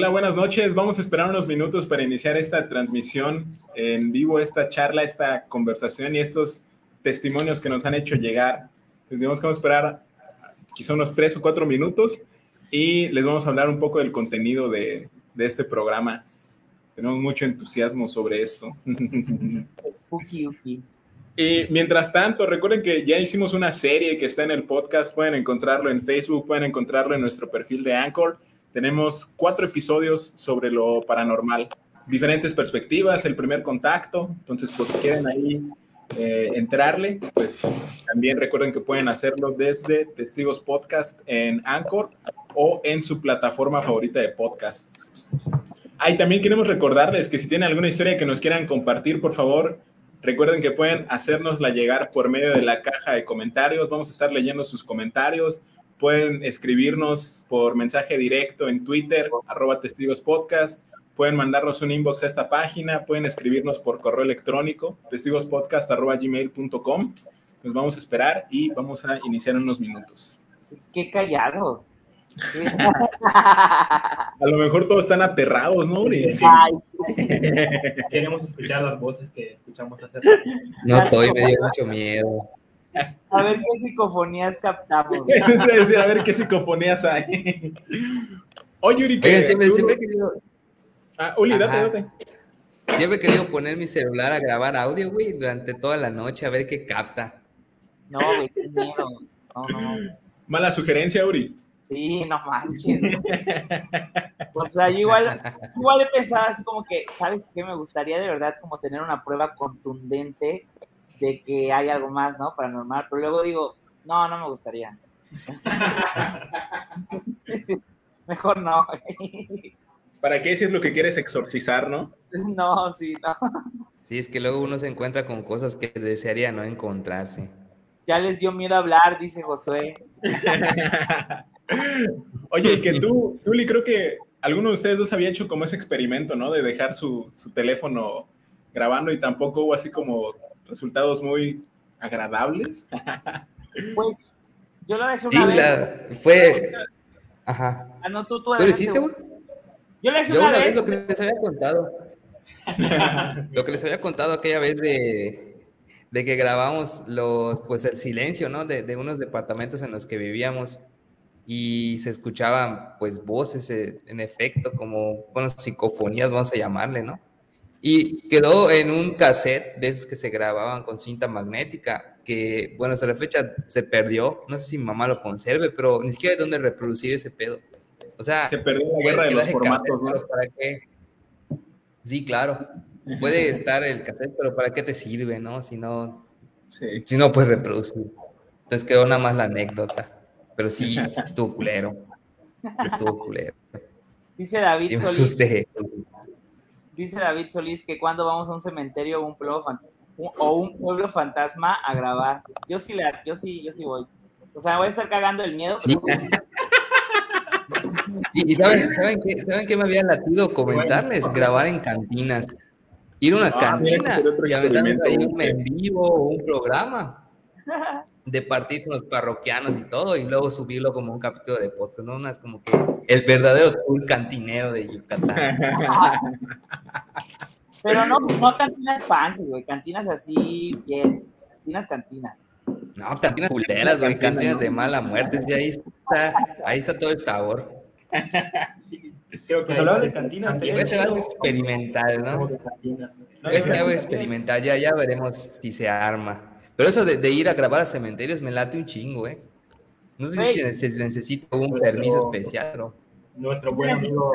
Hola, buenas noches. Vamos a esperar unos minutos para iniciar esta transmisión en vivo, esta charla, esta conversación y estos testimonios que nos han hecho llegar. Les tenemos que esperar quizá unos tres o cuatro minutos y les vamos a hablar un poco del contenido de, de este programa. Tenemos mucho entusiasmo sobre esto. Y mientras tanto, recuerden que ya hicimos una serie que está en el podcast, pueden encontrarlo en Facebook, pueden encontrarlo en nuestro perfil de Anchor. Tenemos cuatro episodios sobre lo paranormal, diferentes perspectivas, el primer contacto, entonces si quieren ahí eh, entrarle, pues también recuerden que pueden hacerlo desde Testigos Podcast en Anchor o en su plataforma favorita de podcasts. Ahí también queremos recordarles que si tienen alguna historia que nos quieran compartir, por favor, recuerden que pueden hacérnosla llegar por medio de la caja de comentarios. Vamos a estar leyendo sus comentarios. Pueden escribirnos por mensaje directo en Twitter, arroba testigos podcast. Pueden mandarnos un inbox a esta página. Pueden escribirnos por correo electrónico, testigospodcast.gmail.com. Nos vamos a esperar y vamos a iniciar en unos minutos. Qué callados. A lo mejor todos están aterrados, ¿no? Queremos escuchar las voces que escuchamos hacer. No, estoy, me dio mucho miedo. A ver qué psicofonías captamos. a ver qué psicofonías hay. Oye, Uri, Oigan, siempre, siempre he querido... Ah, Uli, date, date. Siempre he querido poner mi celular a grabar audio, güey, durante toda la noche, a ver qué capta. No, güey, qué miedo. No, no, no. Mala sugerencia, Uri. Sí, no manches. o sea, yo igual, igual he pensado así como que, ¿sabes qué? Me gustaría de verdad como tener una prueba contundente de que hay algo más, ¿no? Paranormal, pero luego digo, no, no me gustaría. Mejor no. ¿Para qué si es lo que quieres exorcizar, no? No, sí, no. Sí, es que luego uno se encuentra con cosas que desearía no encontrarse. Ya les dio miedo hablar, dice Josué. Oye, que tú, Tuli, creo que alguno de ustedes dos había hecho como ese experimento, ¿no? De dejar su, teléfono grabando y tampoco hubo así como resultados muy agradables. Pues yo lo dejé una vez. fue. Ajá. Ah, no, tú, tú, lo hiciste, Yo lo dejé yo una, vez. vez lo que les había contado. lo que les había contado aquella vez de, de que grabamos los, pues el silencio, ¿no? De, de unos departamentos en los que vivíamos y se escuchaban pues voces eh, en efecto, como, bueno, psicofonías, vamos a llamarle, ¿no? Y quedó en un cassette de esos que se grababan con cinta magnética, que, bueno, hasta la fecha se perdió, no sé si mi mamá lo conserve, pero ni siquiera hay dónde reproducir ese pedo. O sea, se perdió la guerra de los formatos, ¿no? ¿para qué? Sí, claro. Puede estar el cassette, pero ¿para qué te sirve, no? Si no, sí. si no puedes reproducir. Entonces quedó nada más la anécdota. Pero sí, estuvo culero. Estuvo culero. Dice David Solís. Dice David Solís que cuando vamos a un cementerio o un pueblo, o un pueblo fantasma a grabar. Yo sí, le, yo sí, yo sí voy. O sea, voy a estar cagando el miedo. Y, saben, ¿saben, qué, ¿saben qué me había latido comentarles? Grabar en cantinas. Ir a una ah, cantina y aventarnos ahí un en vivo o un programa de partir con los parroquianos y todo, y luego subirlo como un capítulo de podcast, ¿no? Es como que el verdadero tour cantinero de Yucatán. Pero no, no cantinas fancy, güey, cantinas así, bien, cantinas, cantinas. No, cantinas culeras, güey, cantinas de mala muerte, y ahí está, ahí está todo el sabor. Sí, creo que pues hablaba de cantinas. Ser algo experimental, ¿no? Ser algo experimental, ya, ya veremos si se arma. Pero eso de, ir a grabar a cementerios me late un chingo, ¿eh? No sé si se necesita un permiso especial, ¿no? Nuestro buen amigo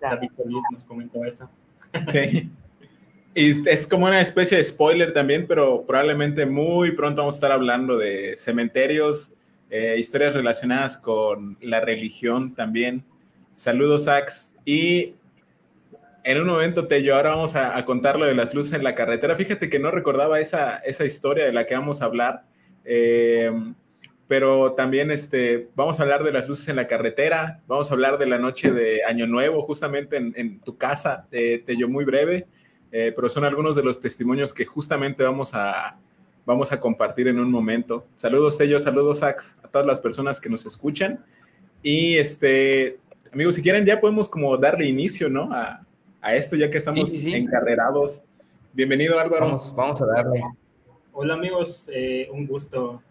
David Solís nos comentó eso. Sí. Y es como una especie de spoiler también, pero probablemente muy pronto vamos a estar hablando de cementerios, eh, historias relacionadas con la religión también. Saludos, Ax. Y en un momento, Tello, ahora vamos a, contar lo de las luces en la carretera. Fíjate que no recordaba esa, esa historia de la que vamos a hablar, eh, pero también este, vamos a hablar de las luces en la carretera, vamos a hablar de la noche de Año Nuevo, justamente en, tu casa, Tello, muy breve, eh, pero son algunos de los testimonios que justamente vamos a, vamos a compartir en un momento. Saludos, Tello, saludos, Ax, a todas las personas que nos escuchan. Y este, Amigos, si quieren ya podemos como darle inicio, ¿no? A, a esto ya que estamos encarrerados. Bienvenido Álvaro. Vamos, vamos a darle. Hola amigos, eh, un gusto.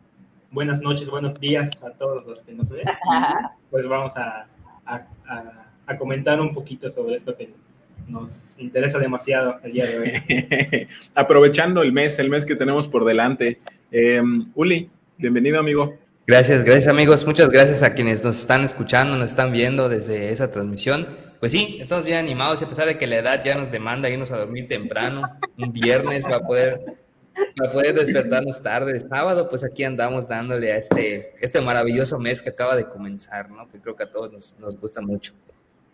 Buenas noches, buenos días a todos los que nos ven. Pues vamos a, a, a, comentar un poquito sobre esto que nos interesa demasiado el día de hoy. Aprovechando el mes, el mes que tenemos por delante. Eh, Uli, bienvenido amigo. Gracias, gracias amigos. Muchas gracias a quienes nos están escuchando, nos están viendo desde esa transmisión. Pues sí, estamos bien animados y a pesar de que la edad ya nos demanda irnos a dormir temprano, un viernes para poder, para poder despertarnos tarde, sábado, pues aquí andamos dándole a este, este maravilloso mes que acaba de comenzar, ¿no? Que creo que a todos nos, nos gusta mucho.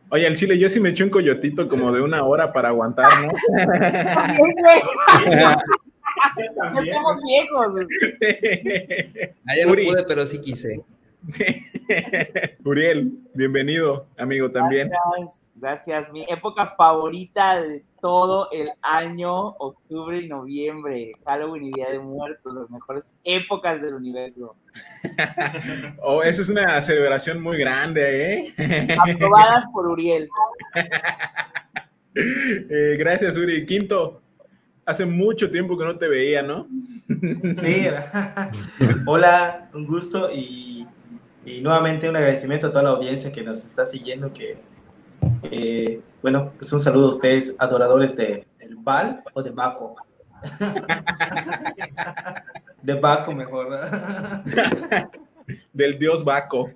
Oye, el chile, yo sí me eché un coyotito como de una hora para aguantar, ¿no? ya estamos viejos. Ayer no pude, pero sí quise. Uriel, bienvenido, amigo, también. Gracias, gracias. Mi época favorita de todo el año, octubre y noviembre, Halloween y Día de Muertos, las mejores épocas del universo. oh, eso es una celebración muy grande, ¿eh? Aprobadas por Uriel. Eh, gracias, Uri. Quinto, hace mucho tiempo que no te veía, ¿no? Sí. Hola, un gusto y y nuevamente un agradecimiento a toda la audiencia que nos está siguiendo, que, bueno, pues un saludo a ustedes, adoradores de, del Val o de Baco. de Baco mejor. del dios Baco.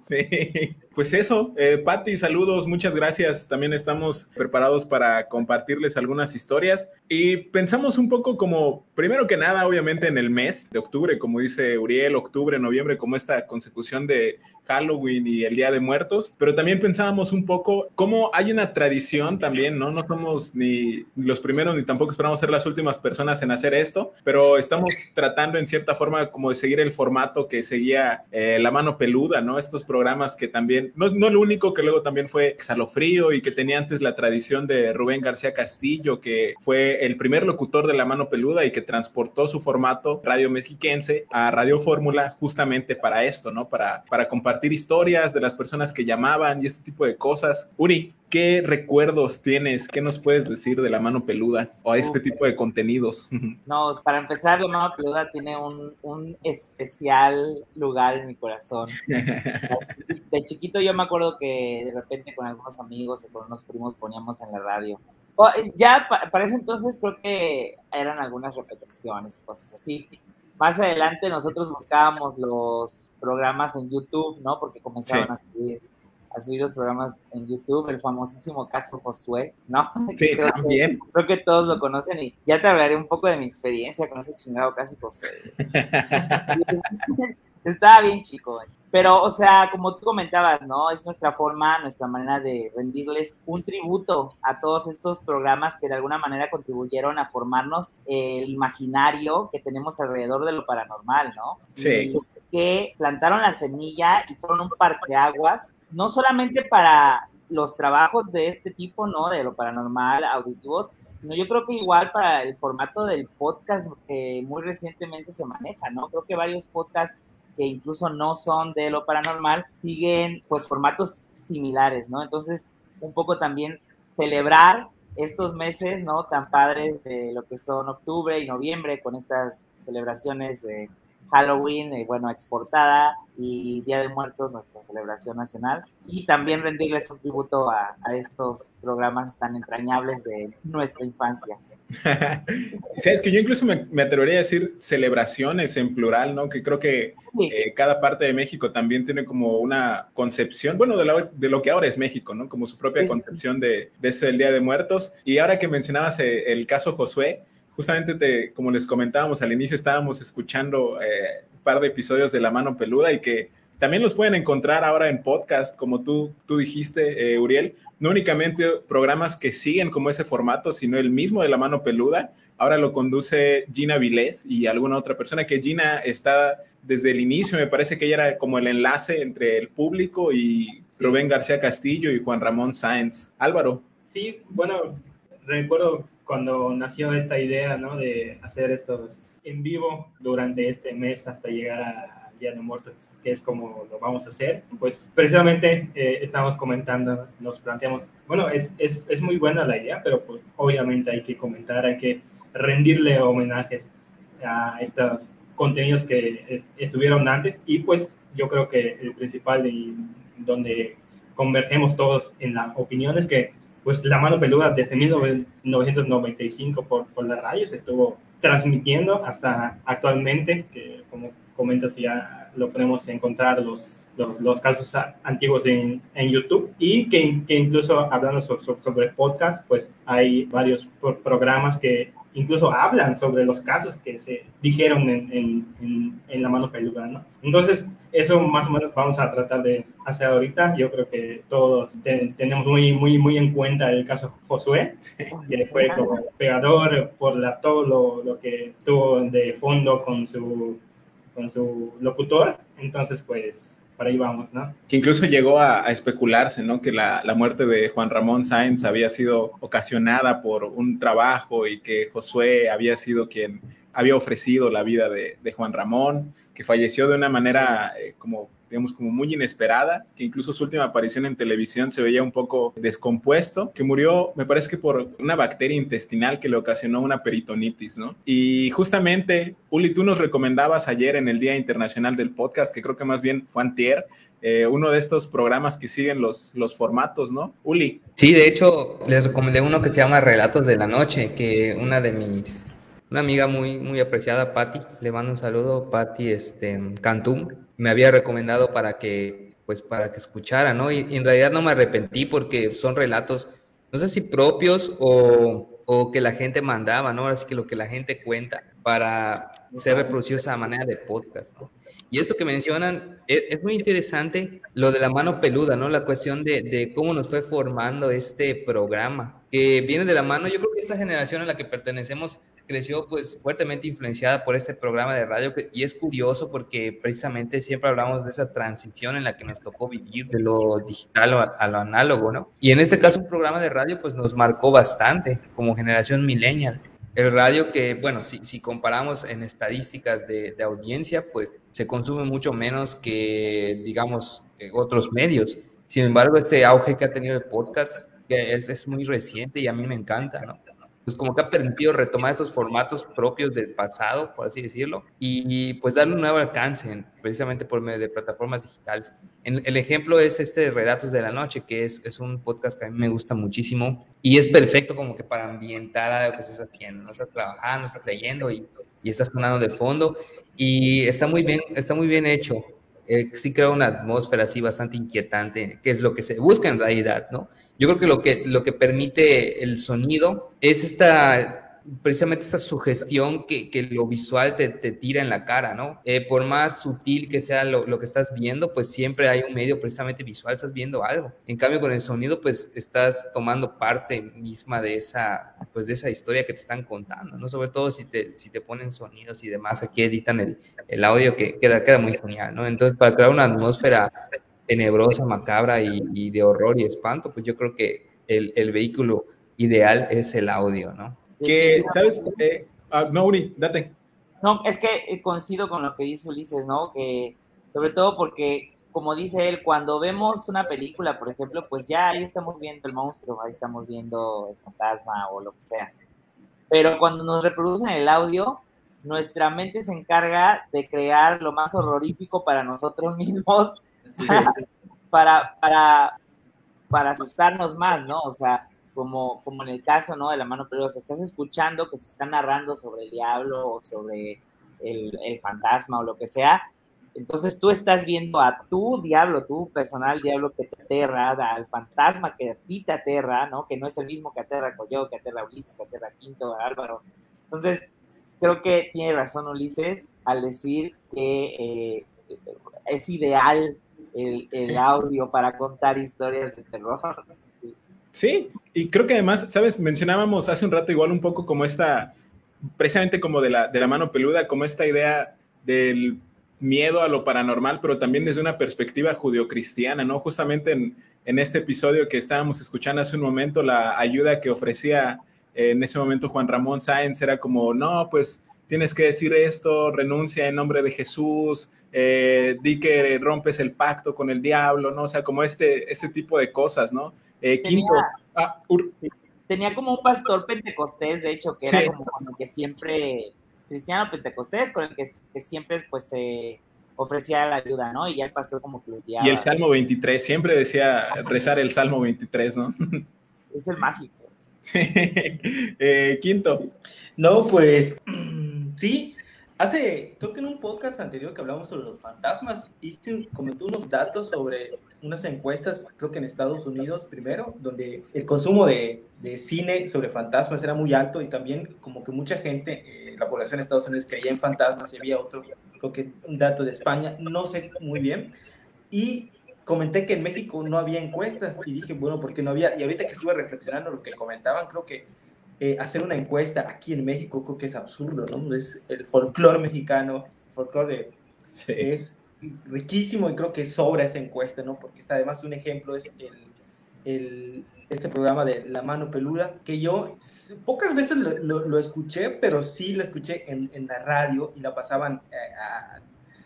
Pues eso, eh, saludos, muchas gracias. También estamos preparados para compartirles algunas historias y pensamos un poco como, primero que nada, obviamente en el mes de octubre, como dice Uriel, octubre, noviembre, como esta consecución de Halloween y el Día de Muertos, pero también pensábamos un poco cómo hay una tradición también, ¿no? No somos ni los primeros ni tampoco esperamos ser las últimas personas en hacer esto, pero estamos tratando en cierta forma como de seguir el formato que seguía eh, La Mano Peluda, ¿no? Estos programas que también, no, no lo único que luego también fue Salofrío y que tenía antes la tradición de Rubén García Castillo, que fue el primer locutor de La Mano Peluda y que transportó su formato radio mexiquense a Radio Fórmula justamente para esto, ¿no? Para, para compartir compartir historias de las personas que llamaban y este tipo de cosas. Uri, ¿qué recuerdos tienes? ¿Qué nos puedes decir de la mano peluda o este tipo de contenidos? No, para empezar, la mano peluda tiene un, un especial lugar en mi corazón. De chiquito yo me acuerdo que de repente con algunos amigos o con unos primos poníamos en la radio. Ya para ese entonces creo que eran algunas repeticiones, cosas así más adelante nosotros buscábamos los programas en YouTube, ¿no? Porque comenzaron a, subir, a subir los programas en YouTube, el famosísimo caso Josué, ¿no? Sí, creo también. Que, creo que todos lo conocen y ya te hablaré un poco de mi experiencia con ese chingado caso Josué. Estaba bien chico, pero, o sea, como tú comentabas, ¿no? Es nuestra forma, nuestra manera de rendirles un tributo a todos estos programas que de alguna manera contribuyeron a formarnos el imaginario que tenemos alrededor de lo paranormal, ¿no? Sí. que plantaron la semilla y fueron un parteaguas, no solamente para los trabajos de este tipo, ¿no? De lo paranormal, auditivos, sino yo creo que igual para el formato del podcast que muy recientemente se maneja, ¿no? Creo que varios podcasts incluso no son de lo paranormal, siguen pues formatos similares, ¿no? Entonces, un poco también celebrar estos meses, ¿no? Tan padres de lo que son octubre y noviembre con estas celebraciones de Halloween, eh, bueno, exportada y Día de Muertos, nuestra celebración nacional. Y también rendirles un tributo a estos programas tan entrañables de nuestra infancia. Sabes que yo incluso me, atrevería a decir celebraciones en plural, ¿no? Que creo que eh, cada parte de México también tiene como una concepción, bueno, de, de lo que ahora es México, ¿no? Como su propia concepción de, de ese Día de Muertos. Y ahora que mencionabas eh, el caso Josué, justamente te, como les comentábamos al inicio, estábamos escuchando eh, un par de episodios de La Mano Peluda y que también los pueden encontrar ahora en podcast, como tú, tú dijiste, Uriel no únicamente programas que siguen como ese formato, sino el mismo de la mano peluda. Ahora lo conduce Gina Vilés y alguna otra persona que Gina está desde el inicio, me parece que ella era como el enlace entre el público y Rubén García Castillo y Juan Ramón Sáenz. Álvaro. Sí, bueno, recuerdo cuando nació esta idea, ¿no? De hacer estos en vivo durante este mes hasta llegar a Día de Muertos, que es como lo vamos a hacer, pues precisamente eh, estamos comentando, nos planteamos, bueno, es, es, es, muy buena la idea, pero pues obviamente hay que comentar, hay que rendirle homenajes a estos contenidos que estuvieron antes y pues yo creo que el principal de donde convergemos todos en la opinión es que pues la mano peluda desde 1995 por, por la radio se estuvo transmitiendo hasta actualmente, que como comentas ya lo podemos encontrar los, los, casos antiguos en, en, YouTube y que, que incluso hablando sobre, sobre, podcast, pues hay varios programas que incluso hablan sobre los casos que se dijeron en, en, en la mano peluda, ¿no? Entonces, eso más o menos vamos a tratar de hacer ahorita. Yo creo que todos tenemos muy, muy, muy en cuenta el caso Josué, que fue como pegador por la, todo lo, lo, que tuvo de fondo con su, con su locutor. Entonces, pues, por ahí vamos, ¿no? Que incluso llegó a, a especularse, ¿no? Que la, la, muerte de Juan Ramón Sáenz había sido ocasionada por un trabajo y que Josué había sido quien había ofrecido la vida de, de Juan Ramón que falleció de una manera eh, como digamos, como muy inesperada, que incluso su última aparición en televisión se veía un poco descompuesto, que murió, me parece que por una bacteria intestinal que le ocasionó una peritonitis, ¿no? Y justamente, Uli, tú nos recomendabas ayer en el Día Internacional del Podcast, que creo que más bien fue antier, eh, uno de estos programas que siguen los, los formatos, ¿no? Uli. Sí, de hecho, les recomendé uno que se llama Relatos de la Noche, que una de mis una amiga muy, muy apreciada, Patti, le mando un saludo, Patti este, Cantum, me había recomendado para que, pues, para que escuchara, ¿no? Y, en realidad no me arrepentí porque son relatos, no sé si propios o, o que la gente mandaba, ¿no? Así que lo que la gente cuenta para ser reproducido de esa manera de podcast, ¿no? Y eso que mencionan es, es, muy interesante, lo de la mano peluda, ¿no? La cuestión de, de, cómo nos fue formando este programa, que viene de la mano, yo creo que esta generación a la que pertenecemos creció pues fuertemente influenciada por este programa de radio y es curioso porque precisamente siempre hablamos de esa transición en la que nos tocó vivir de lo digital a, lo análogo, ¿no? Y en este caso un programa de radio pues nos marcó bastante como generación millennial. El radio que, bueno, si, si comparamos en estadísticas de, de audiencia, pues se consume mucho menos que, digamos, otros medios. Sin embargo, este auge que ha tenido el podcast es, es muy reciente y a mí me encanta, ¿no? Pues como que ha permitido retomar esos formatos propios del pasado, por así decirlo, y, pues darle un nuevo alcance precisamente por medio de plataformas digitales. el ejemplo es este de Relatos de la Noche, que es, es, un podcast que a mí me gusta muchísimo y es perfecto como que para ambientar a lo que estás haciendo, no estás trabajando, estás leyendo y, y estás sonando de fondo y está muy bien, está muy bien hecho. Eh, sí crea una atmósfera así bastante inquietante, que es lo que se busca en realidad, ¿no? Yo creo que lo que, lo que permite el sonido es esta precisamente esta sugestión que, que lo visual te, te, tira en la cara, ¿no? Eh, por más sutil que sea lo, lo, que estás viendo, pues siempre hay un medio precisamente visual, estás viendo algo. En cambio, con el sonido, pues estás tomando parte misma de esa, pues de esa historia que te están contando, ¿no? Sobre todo si te, si te ponen sonidos y demás, aquí editan el, el audio que queda, queda muy genial, ¿no? Entonces, para crear una atmósfera tenebrosa, macabra y, y de horror y espanto, pues yo creo que el, el vehículo ideal es el audio, ¿no? Que, ¿sabes? Eh, uh, no, Uri, date. No, es que eh, coincido con lo que dice Ulises, ¿no? Que sobre todo porque, como dice él, cuando vemos una película, por ejemplo, pues ya ahí estamos viendo el monstruo, ahí estamos viendo el fantasma o lo que sea. Pero cuando nos reproducen el audio, nuestra mente se encarga de crear lo más horrorífico para nosotros mismos, sí, sí. para, para, para asustarnos más, ¿no? O sea, como, como en el caso ¿no? de la mano peligrosa, estás escuchando que se está narrando sobre el diablo o sobre el, el, fantasma o lo que sea, entonces tú estás viendo a tu diablo, tu personal diablo que te aterra, al fantasma que a ti te aterra, ¿no? que no es el mismo que aterra Coyo, que aterra Ulises, que aterra Quinto, Álvaro. Entonces, creo que tiene razón Ulises al decir que eh, es ideal el, el audio para contar historias de terror. Sí, y creo que además, ¿sabes? Mencionábamos hace un rato igual un poco como esta, precisamente como de la, de la mano peluda, como esta idea del miedo a lo paranormal, pero también desde una perspectiva judio-cristiana, ¿no? Justamente en, en, este episodio que estábamos escuchando hace un momento, la ayuda que ofrecía en ese momento Juan Ramón Sáenz era como, no, pues tienes que decir esto, renuncia en nombre de Jesús, eh, di que rompes el pacto con el diablo, ¿no? O sea, como este, este tipo de cosas, ¿no? Eh, quinto. Ah, tenía como un pastor pentecostés, de hecho, que era como, como, que siempre, cristiano pentecostés, con el que, que siempre pues se ofrecía la ayuda, ¿no? Y ya el pastor como que los Y el Salmo 23, siempre decía rezar el Salmo 23, ¿no? Es el mágico. eh, quinto. No, pues sí, hace, creo que en un podcast anterior que hablamos sobre los fantasmas, hice, comentó unos datos sobre unas encuestas, creo que en Estados Unidos primero, donde el consumo de, de cine sobre fantasmas era muy alto y también como que mucha gente, eh, la población de Estados Unidos creía en fantasmas y había otro, creo que un dato de España, no sé muy bien. Y comenté que en México no había encuestas y dije, bueno, ¿por qué no había? Y ahorita que estuve reflexionando lo que comentaban, creo que eh, hacer una encuesta aquí en México creo que es absurdo, ¿no? Es el folclore mexicano, el folclore es riquísimo y creo que sobra esa encuesta, ¿no? Porque está además un ejemplo es el, el, este programa de La Mano Peluda, que yo pocas veces lo, lo, escuché, pero sí lo escuché en, en, la radio y la pasaban eh, a,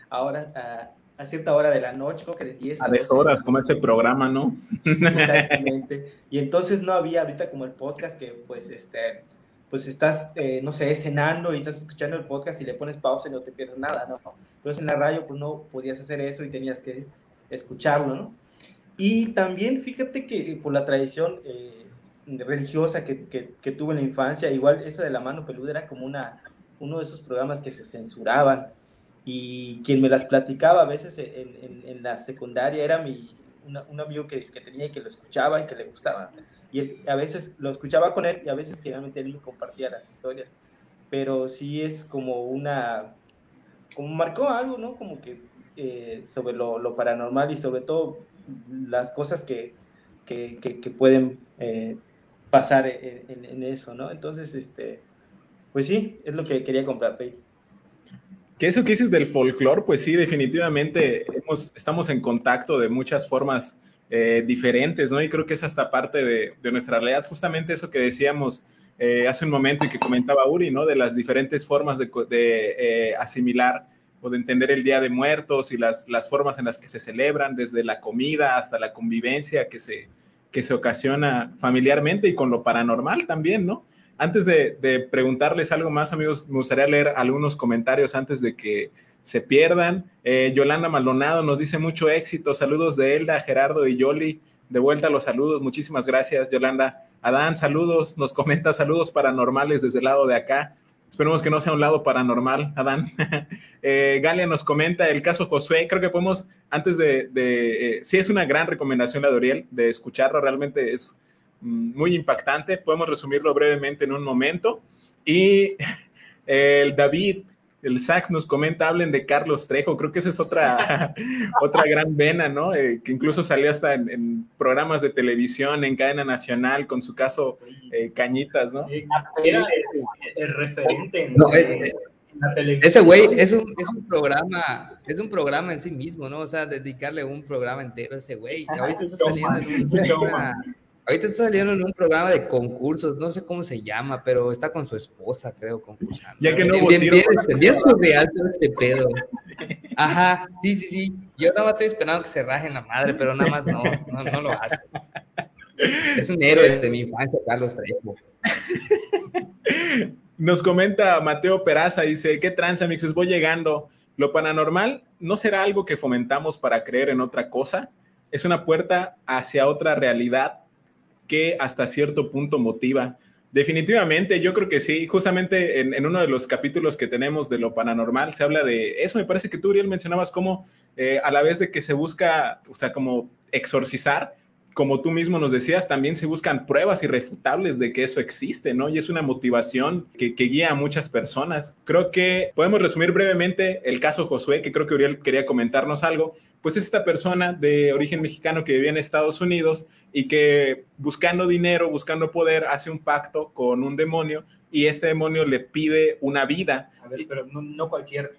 ahora a, a cierta hora de la noche, creo que de 10 a 10 horas, como este programa, ¿no? Exactamente. Y entonces no había ahorita como el podcast que pues este pues estás, eh, no sé, cenando y estás escuchando el podcast y le pones pausa y no te pierdes nada, ¿no? Entonces en la radio pues no podías hacer eso y tenías que escucharlo, ¿no? Y también fíjate que por la tradición eh, religiosa que, que, que, tuve en la infancia, igual esa de la mano peluda era como una, uno de esos programas que se censuraban y quien me las platicaba a veces en, en, la secundaria era mi, un amigo que, que, tenía y que lo escuchaba y que le gustaba. Y a veces lo escuchaba con él y a veces que realmente él me compartía las historias. Pero sí es como una, como marcó algo, ¿no? Como que eh, sobre lo, lo, paranormal y sobre todo las cosas que, que, que pueden eh, pasar en, en, eso, ¿no? Entonces, este, pues sí, es lo que quería compartir. Que eso que dices del folclore, pues sí, definitivamente estamos en contacto de muchas formas eh, diferentes, ¿no? Y creo que es hasta parte de, nuestra realidad, justamente eso que decíamos eh, hace un momento y que comentaba Uri, ¿no? De las diferentes formas de, eh, asimilar o de entender el Día de Muertos y las, formas en las que se celebran, desde la comida hasta la convivencia que se ocasiona familiarmente y con lo paranormal también, ¿no? Antes de, preguntarles algo más, amigos, me gustaría leer algunos comentarios antes de que se pierdan. Eh, Yolanda Maldonado nos dice mucho éxito. Saludos de Elda, Gerardo y Yoli. De vuelta los saludos. Muchísimas gracias, Yolanda. Adán, saludos. Nos comenta saludos paranormales desde el lado de acá. Esperemos que no sea un lado paranormal, Adán. eh, Galia nos comenta el caso Josué. Creo que podemos, antes de, de eh, sí es una gran recomendación la de Oriel, de escucharlo. Realmente es muy impactante. Podemos resumirlo brevemente en un momento. Y el David, el Sax nos comenta, hablen de Carlos Trejo. Creo que esa es otra, otra gran vena, ¿no? Eh, que incluso salió hasta en, programas de televisión, en cadena nacional, con su caso eh, Cañitas, ¿no? Era el, referente. No, eh, ese güey es un, es un programa, es un programa en sí mismo, ¿no? O sea, dedicarle un programa entero a ese güey. Ahorita está saliendo en un programa Ahorita está saliendo en un programa de concursos, no sé cómo se llama, pero está con su esposa, creo, concursando. Ya que no bien, bien, bien, bien surreal todo este pedo. Ajá, sí, sí, sí. Yo nada más estoy esperando que se rajen la madre, pero nada más no, no, no lo hace. Es un héroe de mi infancia, Carlos Trejo. Nos comenta Mateo Peraza, dice, ¿qué tranza, mixes? Voy llegando. Lo paranormal no será algo que fomentamos para creer en otra cosa, es una puerta hacia otra realidad que hasta cierto punto motiva. Definitivamente, yo creo que sí. Justamente en, uno de los capítulos que tenemos de lo paranormal se habla de eso. Me parece que tú, Uriel, mencionabas cómo eh, a la vez de que se busca, o sea, como exorcizar, como tú mismo nos decías, también se buscan pruebas irrefutables de que eso existe, ¿no? Y es una motivación que, guía a muchas personas. Creo que podemos resumir brevemente el caso Josué, que creo que Uriel quería comentarnos algo. Pues es esta persona de origen mexicano que vivía en Estados Unidos y que buscando dinero, buscando poder, hace un pacto con un demonio y este demonio le pide una vida. A ver, pero no cualquier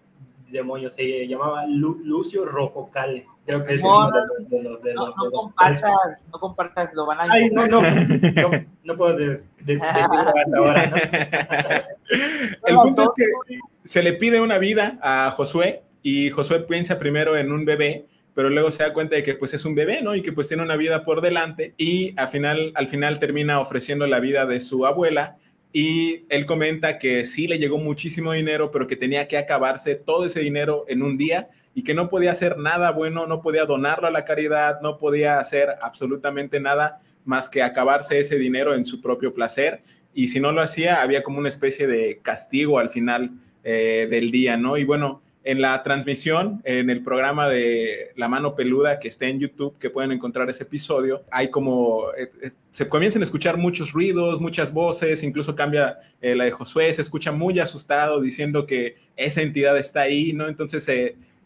demonio, se llamaba Lucio Rojo Cale. Creo que es no, de los, de los, no, no compartas, no compartas, lo van a Ay, no, no, no, no puedo de, de, decirlo hasta ahora. ¿no? El punto es que se le pide una vida a Josué y Josué piensa primero en un bebé, pero luego se da cuenta de que pues es un bebé, ¿no? Y que pues tiene una vida por delante y al final, al final termina ofreciendo la vida de su abuela y él comenta que sí le llegó muchísimo dinero, pero que tenía que acabarse todo ese dinero en un día y que no podía hacer nada bueno, no podía donarlo a la caridad, no podía hacer absolutamente nada más que acabarse ese dinero en su propio placer. Y si no lo hacía, había como una especie de castigo al final eh, del día, ¿no? Y bueno, en la transmisión, en el programa de La Mano Peluda que está en YouTube, que pueden encontrar ese episodio, hay como, eh, eh, se comienzan a escuchar muchos ruidos, muchas voces, incluso cambia la de Josué, se escucha muy asustado diciendo que esa entidad está ahí, ¿no? Entonces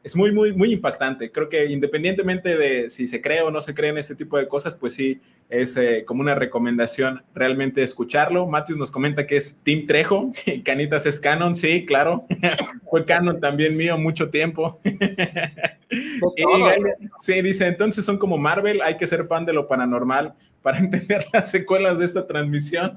es muy, muy, muy impactante. Creo que independientemente de si se cree o no se cree en este tipo de cosas, pues sí, es eh, como una recomendación realmente escucharlo. Matthews nos comenta que es Team Trejo, Canitas es canon, sí, claro. Fue canon también mío mucho tiempo. sí, dice, entonces son como Marvel, hay que ser fan de lo paranormal para entender las secuelas de esta transmisión.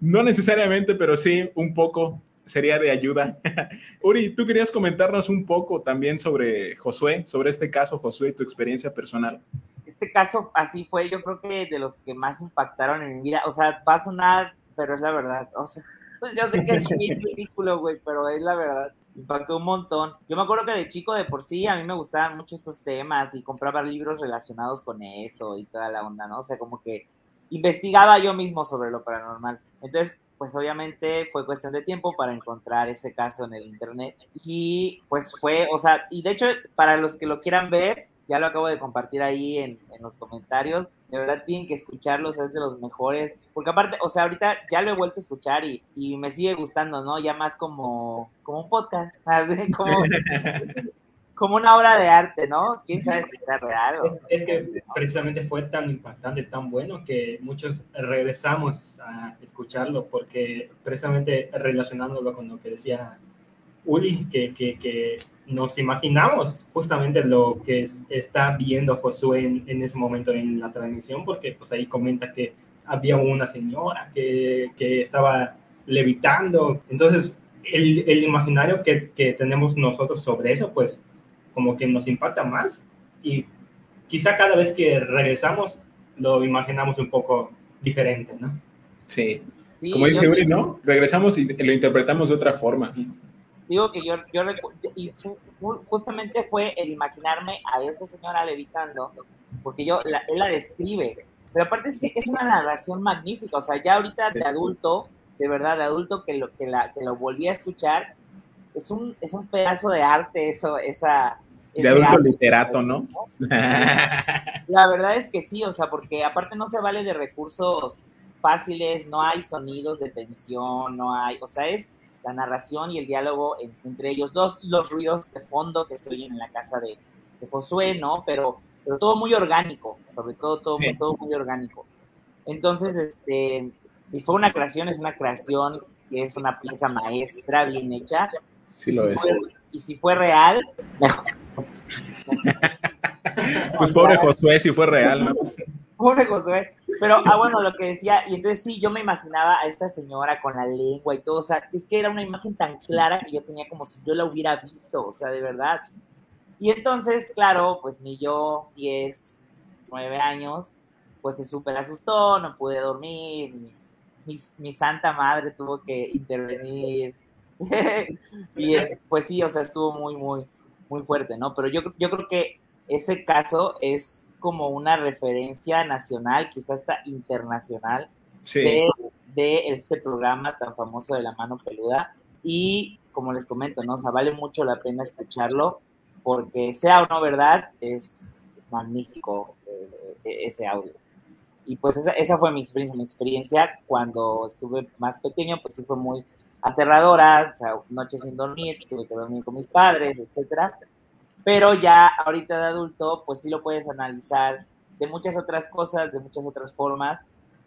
no necesariamente, pero sí, un poco sería de ayuda. Uri, tú querías comentarnos un poco también sobre Josué, sobre este caso, Josué, y tu experiencia personal. Este caso así fue, yo creo que de los que más impactaron en mi vida. O sea, va a sonar, pero es la verdad. O sea, pues yo sé que es ridículo, güey, pero es la verdad. Impactó un montón. Yo me acuerdo que de chico de por sí a mí me gustaban mucho estos temas y compraba libros relacionados con eso y toda la onda, ¿no? O sea, como que investigaba yo mismo sobre lo paranormal. Entonces, pues obviamente fue cuestión de tiempo para encontrar ese caso en el internet. Y pues fue, o sea, y de hecho, para los que lo quieran ver, ya lo acabo de compartir ahí en, los comentarios. De verdad tienen que escucharlos, es de los mejores. Porque aparte, o sea, ahorita ya lo he vuelto a escuchar y, y me sigue gustando, ¿no? Ya más como, como un podcast, así como, como una obra de arte, ¿no? ¿Quién sabe si era real? O... Es, que precisamente fue tan impactante, tan bueno, que muchos regresamos a escucharlo, porque precisamente relacionándolo con lo que decía Uli, que, que, que nos imaginamos justamente lo que está viendo Josué en, en, ese momento en la transmisión, porque pues ahí comenta que había una señora que, que estaba levitando. Entonces, el, el imaginario que, que tenemos nosotros sobre eso, pues como que nos impacta más y quizá cada vez que regresamos lo imaginamos un poco diferente, ¿no? Sí. como dice Uri, ¿no? Regresamos y lo interpretamos de otra forma. Digo que yo, yo y justamente fue el imaginarme a esa señora levitando, porque yo, él la describe, pero aparte es que es una narración magnífica, o sea, ya ahorita de adulto, de verdad, de adulto que lo, que la, que lo volví a escuchar, es un, es un pedazo de arte eso, esa, de adulto literato, ¿no? La verdad es que sí, o sea, porque aparte no se vale de recursos fáciles, no hay sonidos de tensión, no hay, o sea, es la narración y el diálogo entre ellos dos, los ruidos de fondo que se oyen en la casa de, Josué, ¿no? Pero, pero todo muy orgánico, sobre todo todo, todo muy orgánico. Entonces, este, si fue una creación, es una creación que es una pieza maestra, bien hecha. Sí, lo es. Y si fue real, mejor. pues pobre Josué, si fue real, ¿no? Pobre Josué. Pero, ah, bueno, lo que decía, y entonces sí, yo me imaginaba a esta señora con la lengua y todo, o sea, es que era una imagen tan clara que yo tenía como si yo la hubiera visto, o sea, de verdad. Y entonces, claro, pues mi yo, 10, 9 años, pues se súper asustó, no pude dormir, mi, mi, santa madre tuvo que intervenir. y es, pues sí, o sea, estuvo muy, muy, muy fuerte, ¿no? Pero yo, yo creo que ese caso es como una referencia nacional, quizás hasta internacional, de, de, este programa tan famoso de la mano peluda. Y como les comento, ¿no? O sea, vale mucho la pena escucharlo, porque sea o no verdad, es, es magnífico eh, ese audio. Y pues esa, esa, fue mi experiencia. Mi experiencia cuando estuve más pequeño, pues sí fue muy aterradora, o sea, noches sin dormir, tuve que dormir con mis padres, etcétera. Pero ya ahorita de adulto, pues sí lo puedes analizar de muchas otras cosas, de muchas otras formas,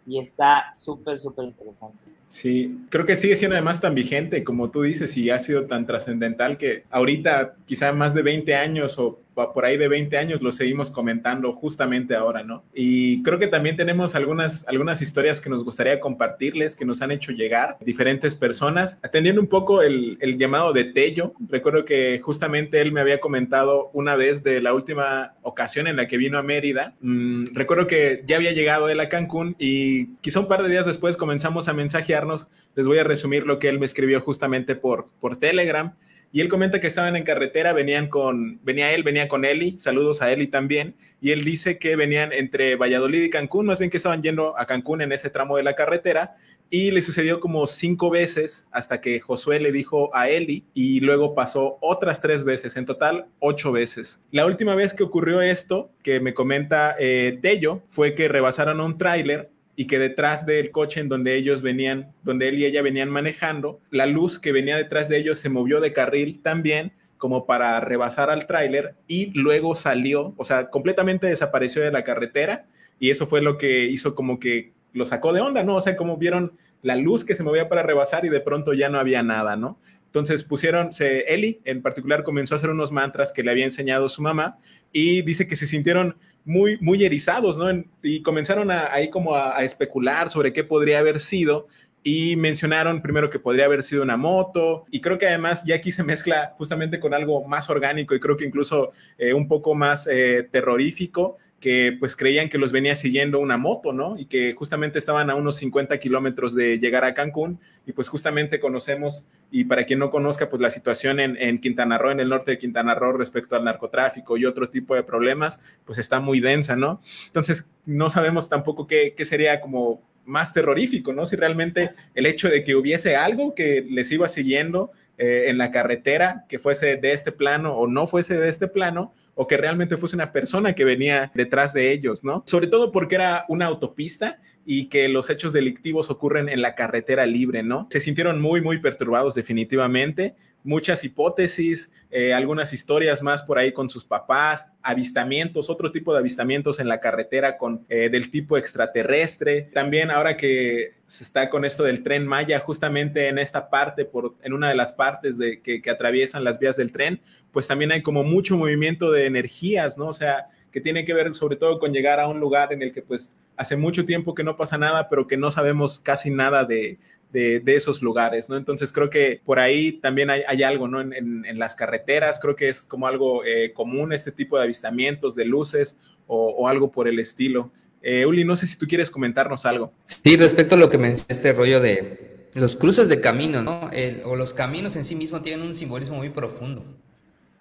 y está súper, súper interesante. Sí, creo que sigue siendo además tan vigente, como tú dices, y ha sido tan trascendental que ahorita, quizá más de 20 años o por ahí de 20 años lo seguimos comentando justamente ahora, ¿no? Y creo que también tenemos algunas, algunas historias que nos gustaría compartirles, que nos han hecho llegar diferentes personas, atendiendo un poco el, el llamado de Tello. Recuerdo que justamente él me había comentado una vez de la última ocasión en la que vino a Mérida. Mm, recuerdo que ya había llegado él a Cancún y quizá un par de días después comenzamos a mensajearnos. Les voy a resumir lo que él me escribió justamente por, por Telegram. Y él comenta que estaban en carretera, venían con, venía él, venía con Eli, saludos a Eli también, y él dice que venían entre Valladolid y Cancún, más bien que estaban yendo a Cancún en ese tramo de la carretera, y le sucedió como cinco veces hasta que Josué le dijo a Eli, y luego pasó otras tres veces, en total ocho veces. La última vez que ocurrió esto, que me comenta eh, Tello, fue que rebasaron un tráiler y que detrás del coche en donde ellos venían, donde él y ella venían manejando, la luz que venía detrás de ellos se movió de carril también como para rebasar al tráiler y luego salió, o sea, completamente desapareció de la carretera y eso fue lo que hizo como que lo sacó de onda, ¿no? O sea, como vieron la luz que se movía para rebasar y de pronto ya no había nada, ¿no? Entonces pusieron, se, Eli en particular comenzó a hacer unos mantras que le había enseñado su mamá y dice que se sintieron muy, muy erizados, ¿no? Y comenzaron a, ahí como a, especular sobre qué podría haber sido y mencionaron primero que podría haber sido una moto y creo que además ya aquí se mezcla justamente con algo más orgánico y creo que incluso eh, un poco más eh, terrorífico que pues creían que los venía siguiendo una moto, ¿no? Y que justamente estaban a unos 50 kilómetros de llegar a Cancún y pues justamente conocemos, y para quien no conozca, pues la situación en, en, Quintana Roo, en el norte de Quintana Roo respecto al narcotráfico y otro tipo de problemas, pues está muy densa, ¿no? Entonces, no sabemos tampoco qué, qué sería como más terrorífico, ¿no? Si realmente el hecho de que hubiese algo que les iba siguiendo eh, en la carretera, que fuese de este plano o no fuese de este plano, o que realmente fuese una persona que venía detrás de ellos, ¿no? Sobre todo porque era una autopista y que los hechos delictivos ocurren en la carretera libre, ¿no? Se sintieron muy, muy perturbados definitivamente. Muchas hipótesis, eh, algunas historias más por ahí con sus papás, avistamientos, otro tipo de avistamientos en la carretera con, eh, del tipo extraterrestre. También ahora que se está con esto del tren Maya, justamente en esta parte, por, en una de las partes de, que, que atraviesan las vías del tren, pues también hay como mucho movimiento de energías, ¿no? O sea, que tiene que ver sobre todo con llegar a un lugar en el que pues hace mucho tiempo que no pasa nada, pero que no sabemos casi nada de, de, esos lugares, ¿no? Entonces creo que por ahí también hay, hay algo, ¿no? En, en, las carreteras, creo que es como algo eh, común este tipo de avistamientos de luces o, o algo por el estilo. Eh, Uli, no sé si tú quieres comentarnos algo. Sí, respecto a lo que mencionaste, este rollo de los cruces de camino, ¿no? El, o los caminos en sí mismos tienen un simbolismo muy profundo.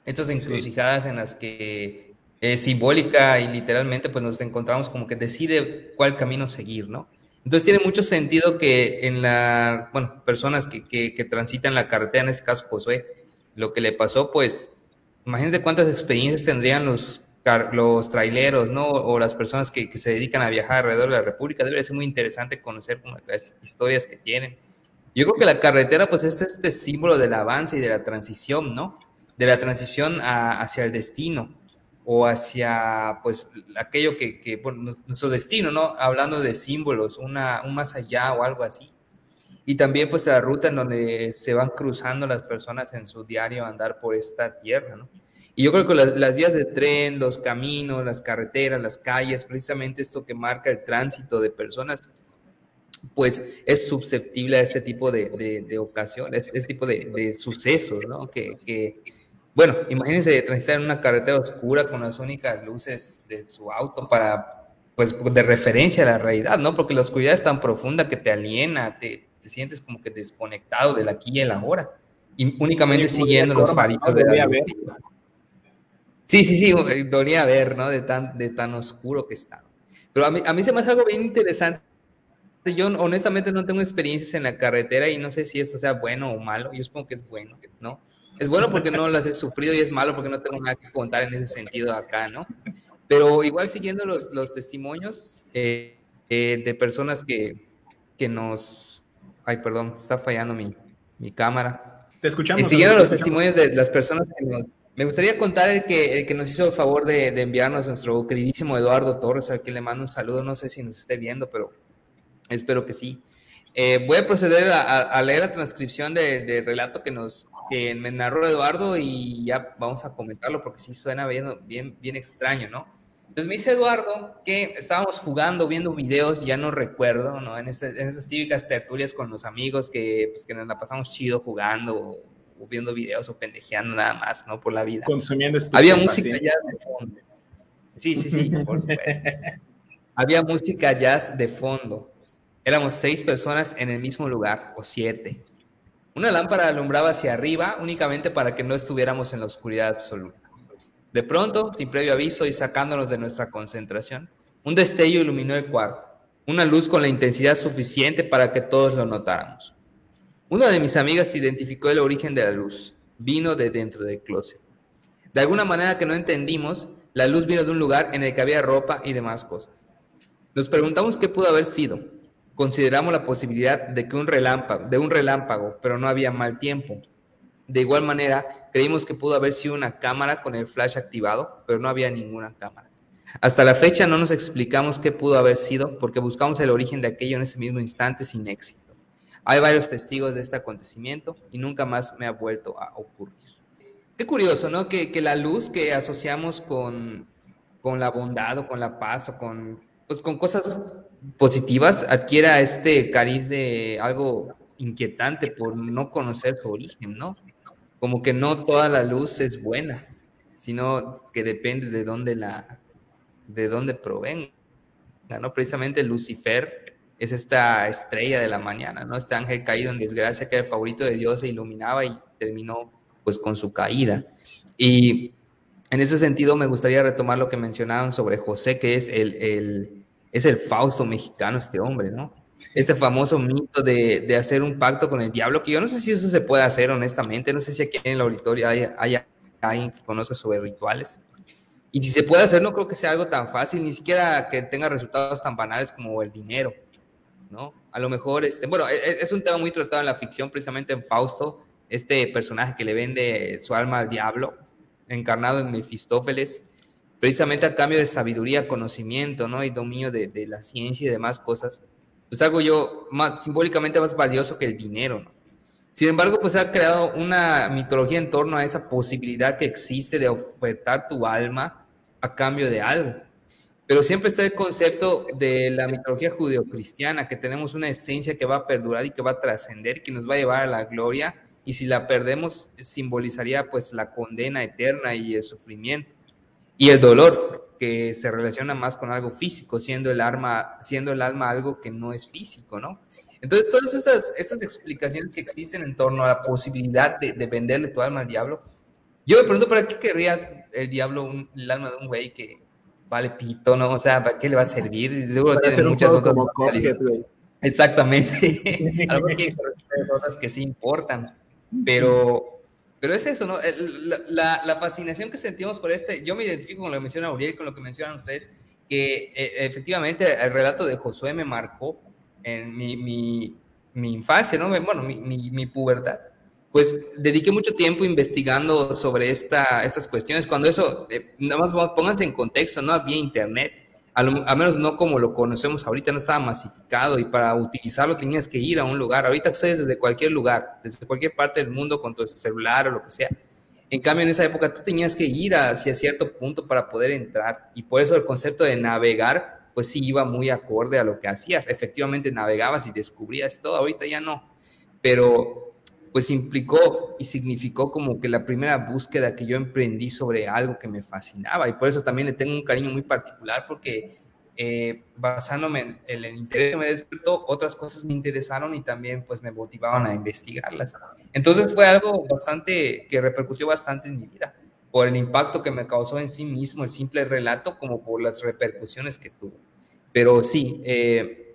Estas encrucijadas en las que es simbólica y literalmente pues nos encontramos como que decide cuál camino seguir, ¿no? Entonces tiene mucho sentido que en la, bueno, personas que, que, transitan la carretera, en este caso Josué, lo que le pasó, pues, imagínate cuántas experiencias tendrían los, los traileros, ¿no? O las personas que, que, se dedican a viajar alrededor de la República. Debe ser muy interesante conocer como las historias que tienen. Yo creo que la carretera, pues, es este símbolo del avance y de la transición, ¿no? De la transición hacia el destino o hacia pues aquello que, que nuestro destino, ¿no? Hablando de símbolos, una, un más allá o algo así. Y también pues la ruta en donde se van cruzando las personas en su diario andar por esta tierra, ¿no? Y yo creo que las, vías de tren, los caminos, las carreteras, las calles, precisamente esto que marca el tránsito de personas, pues es susceptible a este tipo de, de, ocasiones, este tipo de, de sucesos, ¿no? Que bueno, imagínense transitar en una carretera oscura con las únicas luces de su auto para, pues, de referencia a la realidad, ¿no? Porque la oscuridad es tan profunda que te aliena, te, te sientes como que desconectado del aquí y el ahora, y únicamente siguiendo los faritos de la luz. Sí, sí, sí, dolía ver, ¿no? De tan, de tan oscuro que estaba. Pero a mí, a mí se me hace algo bien interesante. Yo honestamente no tengo experiencias en la carretera y no sé si eso sea bueno o malo. Yo supongo que es bueno, ¿no? Es bueno porque no las he sufrido y es malo porque no tengo nada que contar en ese sentido acá, ¿no? Pero igual siguiendo los, los testimonios eh, eh, de personas que, que nos... Ay, perdón, está fallando mi, mi cámara. Te escuchamos. Eh, siguiendo los testimonios de las personas que nos... Me gustaría contar el que, el que nos hizo el favor de, de enviarnos nuestro queridísimo Eduardo Torres, al que le mando un saludo, no sé si nos esté viendo, pero espero que sí. Eh, voy a proceder a, leer la transcripción del relato que nos que me narró Eduardo y ya vamos a comentarlo porque sí suena bien, bien, bien extraño, ¿no? Entonces me dice Eduardo que estábamos jugando, viendo videos, ya no recuerdo, ¿no? En, esas típicas tertulias con los amigos que, pues, que nos la pasamos chido jugando o, viendo videos o pendejeando nada más, ¿no? Por la vida. Consumiendo Había música jazz de fondo. Sí, sí, sí, por supuesto. Había música jazz de fondo. Éramos seis personas en el mismo lugar, o siete. Una lámpara alumbraba hacia arriba únicamente para que no estuviéramos en la oscuridad absoluta. De pronto, sin previo aviso y sacándonos de nuestra concentración, un destello iluminó el cuarto, una luz con la intensidad suficiente para que todos lo notáramos. Una de mis amigas identificó el origen de la luz. Vino de dentro del closet. De alguna manera que no entendimos, la luz vino de un lugar en el que había ropa y demás cosas. Nos preguntamos qué pudo haber sido. Consideramos la posibilidad de que un relámpago, de un relámpago, pero no había mal tiempo. De igual manera, creímos que pudo haber sido una cámara con el flash activado, pero no había ninguna cámara. Hasta la fecha no nos explicamos qué pudo haber sido porque buscamos el origen de aquello en ese mismo instante sin éxito. Hay varios testigos de este acontecimiento y nunca más me ha vuelto a ocurrir. Qué curioso, ¿no? Que, la luz que asociamos con, con la bondad o con la paz o con, pues, con cosas positivas adquiera este cariz de algo inquietante por no conocer su origen, ¿no? como que no toda la luz es buena, sino que depende de dónde la, de dónde provenga, ¿no? Precisamente Lucifer es esta estrella de la mañana, ¿no? Este ángel caído en desgracia que era el favorito de Dios se iluminaba y terminó pues con su caída. Y en ese sentido me gustaría retomar lo que mencionaban sobre José, que es el, el, es el Fausto mexicano, este hombre, ¿no? este famoso mito de, hacer un pacto con el diablo, que yo no sé si eso se puede hacer honestamente, no sé si aquí en la auditorio hay, alguien que conozca sobre rituales. Y si se puede hacer, no creo que sea algo tan fácil, ni siquiera que tenga resultados tan banales como el dinero, ¿no? A lo mejor, este, bueno, es, e, es un tema muy tratado en la ficción, precisamente en Fausto, este personaje que le vende su alma al diablo, encarnado en Mefistófeles, precisamente a cambio de sabiduría, conocimiento, ¿no? Y dominio de, de la ciencia y demás cosas pues algo yo más, simbólicamente más valioso que el dinero. Sin embargo, pues ha creado una mitología en torno a esa posibilidad que existe de ofertar tu alma a cambio de algo. Pero siempre está el concepto de la mitología judeocristiana, que tenemos una esencia que va a perdurar y que va a trascender, que nos va a llevar a la gloria, y si la perdemos, simbolizaría pues la condena eterna y el sufrimiento y el dolor que se relaciona más con algo físico, siendo el, arma, siendo el alma algo que no es físico, ¿no? Entonces, todas esas, esas explicaciones que existen en torno a la posibilidad de, de venderle tu alma al diablo, yo me pregunto, ¿para qué querría el diablo el alma de un güey que vale pito, no? O sea, ¿para qué le va a servir? Seguro tiene muchas otras Exactamente. Algo que otras que sí importan, pero pero es eso, ¿no? La, la, fascinación que sentimos por este, yo me identifico con lo que menciona Uriel, con lo que mencionan ustedes, que e, efectivamente el relato de Josué me marcó en mi, mi, mi infancia, ¿no? Bueno, mi, mi, pubertad. Pues dediqué mucho tiempo investigando sobre esta, estas cuestiones. Cuando eso, eh, nada más pónganse en contexto, no había internet al, menos no como lo conocemos ahorita, no estaba masificado y para utilizarlo tenías que ir a un lugar. Ahorita accedes desde cualquier lugar, desde cualquier parte del mundo con tu celular o lo que sea. En cambio, en esa época tú tenías que ir hacia cierto punto para poder entrar y por eso el concepto de navegar, pues sí iba muy acorde a lo que hacías. Efectivamente navegabas y descubrías todo, ahorita ya no. Pero pues implicó y significó como que la primera búsqueda que yo emprendí sobre algo que me fascinaba y por eso también le tengo un cariño muy particular porque eh, basándome en el interés que me despertó, otras cosas me interesaron y también pues me motivaban a investigarlas. Entonces fue algo bastante que repercutió bastante en mi vida por el impacto que me causó en sí mismo el simple relato como por las repercusiones que tuvo. Pero sí, eh,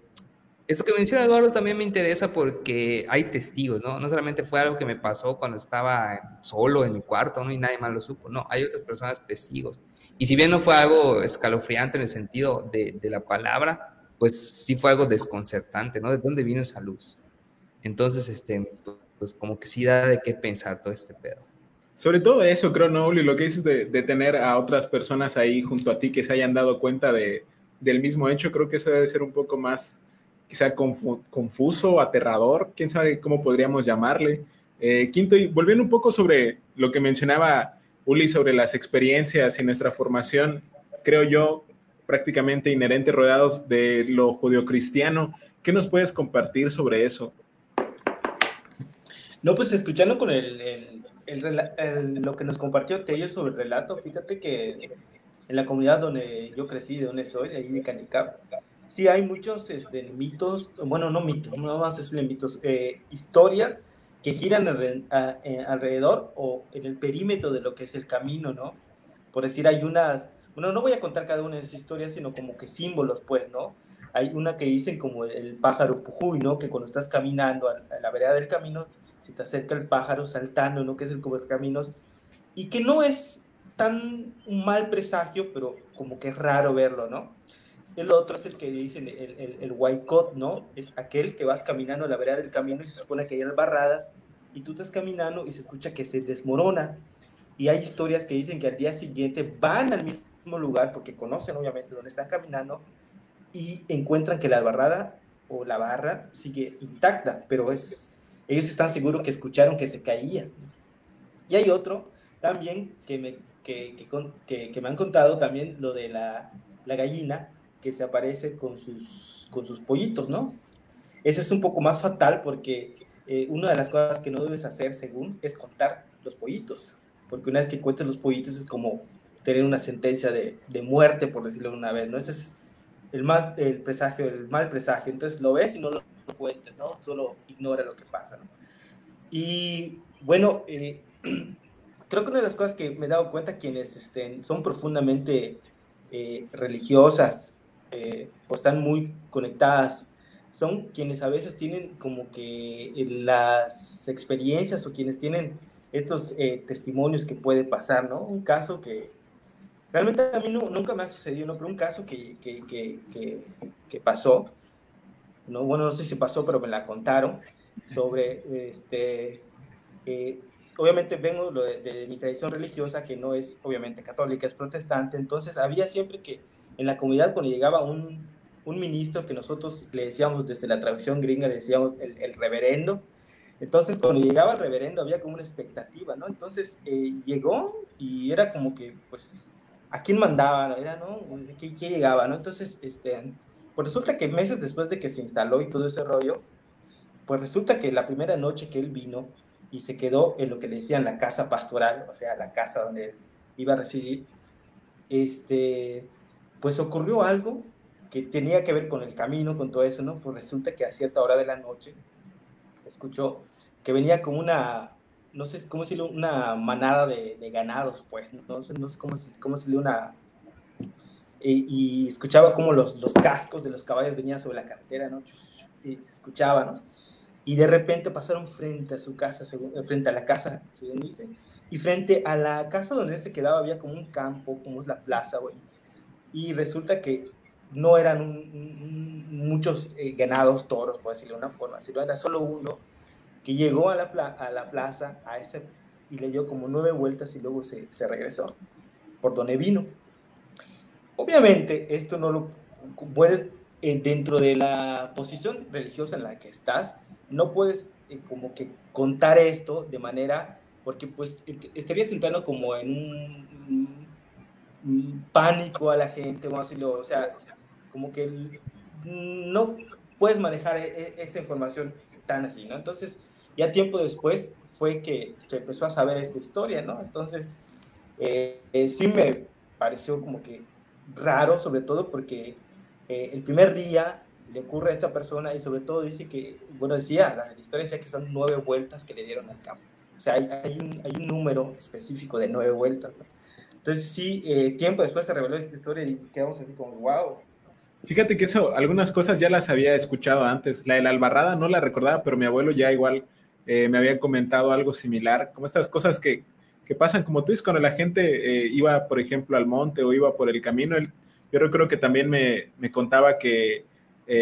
esto que menciona Eduardo también me interesa porque hay testigos, ¿no? No solamente fue algo que me pasó cuando estaba solo en mi cuarto, ¿no? Y nadie más lo supo, no, hay otras personas testigos. Y si bien no fue algo escalofriante en el sentido de, de la palabra, pues sí fue algo desconcertante, ¿no? ¿De dónde vino esa luz? Entonces, este, pues como que sí da de qué pensar todo este pedo. Sobre todo eso, creo, ¿no, Y Lo que dices de, de, tener a otras personas ahí junto a ti que se hayan dado cuenta de, del mismo hecho, creo que eso debe ser un poco más quizá confuso, aterrador, quién sabe cómo podríamos llamarle. Eh, quinto, y volviendo un poco sobre lo que mencionaba Uli sobre las experiencias y nuestra formación, creo yo, prácticamente inherente, rodeados de lo judio-cristiano. ¿Qué nos puedes compartir sobre eso? No, pues escuchando con el, lo que nos compartió Tello sobre el relato, fíjate que en la comunidad donde yo crecí, de donde soy, de ahí de Canicap, sí hay muchos este, mitos, bueno, no mitos, no vamos a decirle mitos, eh, historias que giran eh, alrededor o en el perímetro de lo que es el camino, ¿no? Por decir, hay unas, bueno, no voy a contar cada una de esas historias, sino como que símbolos, pues, ¿no? Hay una que dicen como el, pájaro pujuy, ¿no? Que cuando estás caminando a, la vereda del camino, se te acerca el pájaro saltando, ¿no? Que es el como caminos, y que no es tan un mal presagio, pero como que es raro verlo, ¿no? El otro es el que dicen el, el, el Waikot, ¿no? Es aquel que vas caminando a la vereda del camino y se supone que hay barradas y tú estás caminando y se escucha que se desmorona. Y hay historias que dicen que al día siguiente van al mismo lugar porque conocen obviamente dónde están caminando y encuentran que la barrada o la barra sigue intacta, pero es, ellos están seguros que escucharon que se caía. Y hay otro también que me, que, que me han contado también lo de la, la gallina que se aparece con sus, con sus pollitos, ¿no? Ese es un poco más fatal porque eh, una de las cosas que no debes hacer, según, es contar los pollitos. Porque una vez que cuentes los pollitos es como tener una sentencia de, de muerte, por decirlo una vez, ¿no? Ese es el mal el presagio, el mal presagio. Entonces lo ves y no lo, cuentes, ¿no? Solo ignora lo que pasa, ¿no? Y bueno, eh, creo que una de las cosas que me he dado cuenta quienes estén, son profundamente eh, religiosas eh, o están muy conectadas, son quienes a veces tienen como que eh, las experiencias o quienes tienen estos eh, testimonios que puede pasar, ¿no? Un caso que realmente a mí nunca me ha sucedido, ¿no? Pero un caso que, que, que, que, pasó, ¿no? Bueno, no sé si pasó, pero me la contaron, sobre, este, obviamente vengo de, de mi tradición religiosa, que no es obviamente católica, es protestante, entonces había siempre que en la comunidad cuando llegaba un, un ministro que nosotros le decíamos desde la traducción gringa, le decíamos el, reverendo. Entonces, cuando llegaba el reverendo había como una expectativa, ¿no? Entonces, eh, llegó y era como que, pues, ¿a quién mandaba? Era, ¿no? ¿Qué, qué llegaba, no? Entonces, este, pues resulta que meses después de que se instaló y todo ese rollo, pues resulta que la primera noche que él vino y se quedó en lo que le decían la casa pastoral, o sea, la casa donde él iba a residir, este, pues ocurrió algo que tenía que ver con el camino, con todo eso, ¿no? Pues resulta que a cierta hora de la noche escuchó que venía como una, no sé cómo decirlo, una manada de, ganados, pues, no sé, no sé cómo, cómo decirlo, una... Y, escuchaba como los, los cascos de los caballos venían sobre la carretera, ¿no? Y se escuchaba, ¿no? Y de repente pasaron frente a su casa, frente a la casa, según dice, y frente a la casa donde él se quedaba había como un campo, como es la plaza, güey y resulta que no eran muchos eh, ganados toros, por decirlo de una forma, sino era solo uno que llegó a la, a la plaza a ese, y le dio como nueve vueltas y luego se, se regresó por donde vino. Obviamente, esto no lo puedes, eh, dentro de la posición religiosa en la que estás, no puedes eh, como que contar esto de manera, porque pues estarías entrando como en un pánico a la gente, vamos a decirlo, o sea, como que no puedes manejar e, e, esa información tan así, ¿no? Entonces, ya tiempo después fue que se empezó a saber esta historia, ¿no? Entonces, eh, eh, sí me pareció como que raro, sobre todo porque eh, el primer día le ocurre a esta persona y sobre todo dice que, bueno, decía, la, historia decía que son nueve vueltas que le dieron al campo. O sea, hay, hay, un, hay un número específico de nueve vueltas. ¿no? Entonces sí, eh, tiempo después se reveló esta historia y quedamos así como, wow. Fíjate que eso, algunas cosas ya las había escuchado antes. La de la albarrada no la recordaba, pero mi abuelo ya igual eh, me había comentado algo similar, como estas cosas que, que pasan, como tú dices, cuando la gente eh, iba, por ejemplo, al monte o iba por el camino, él, yo creo que también me, me contaba que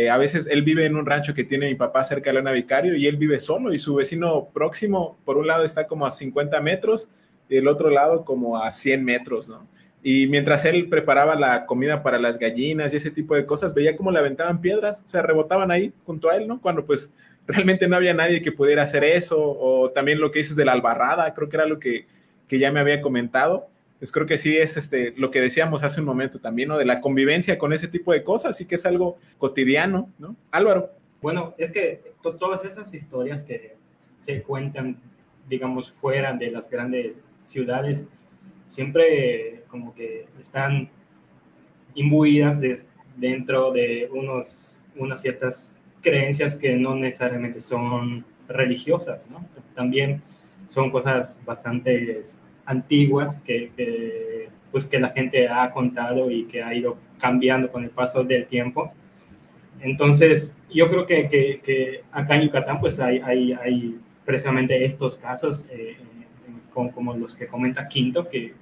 a veces él vive en un rancho que tiene mi papá cerca de la Navicario y él vive solo y su vecino próximo, por un lado, está como a 50 metros del otro lado como a 100 metros, ¿no? Y mientras él preparaba la comida para las gallinas y ese tipo de cosas, veía cómo le aventaban piedras, o sea, rebotaban ahí junto a él, ¿no? Cuando pues realmente no había nadie que pudiera hacer eso, o también lo que dices de la albarrada, creo que era lo que, que ya me había comentado. Pues creo que sí es este, lo que decíamos hace un momento también, ¿no? De la convivencia con ese tipo de cosas, sí que es algo cotidiano, ¿no? Álvaro. Bueno, es que todas esas historias que se cuentan, digamos, fuera de las grandes ciudades, siempre como que están imbuidas de, dentro de unos, unas ciertas creencias que no necesariamente son religiosas. También son cosas bastante antiguas que, pues que la gente ha contado y que ha ido cambiando con el paso del tiempo. Entonces, yo creo que, que, acá en Yucatán pues hay, hay, hay precisamente estos casos eh, como los que comenta Quinto, que,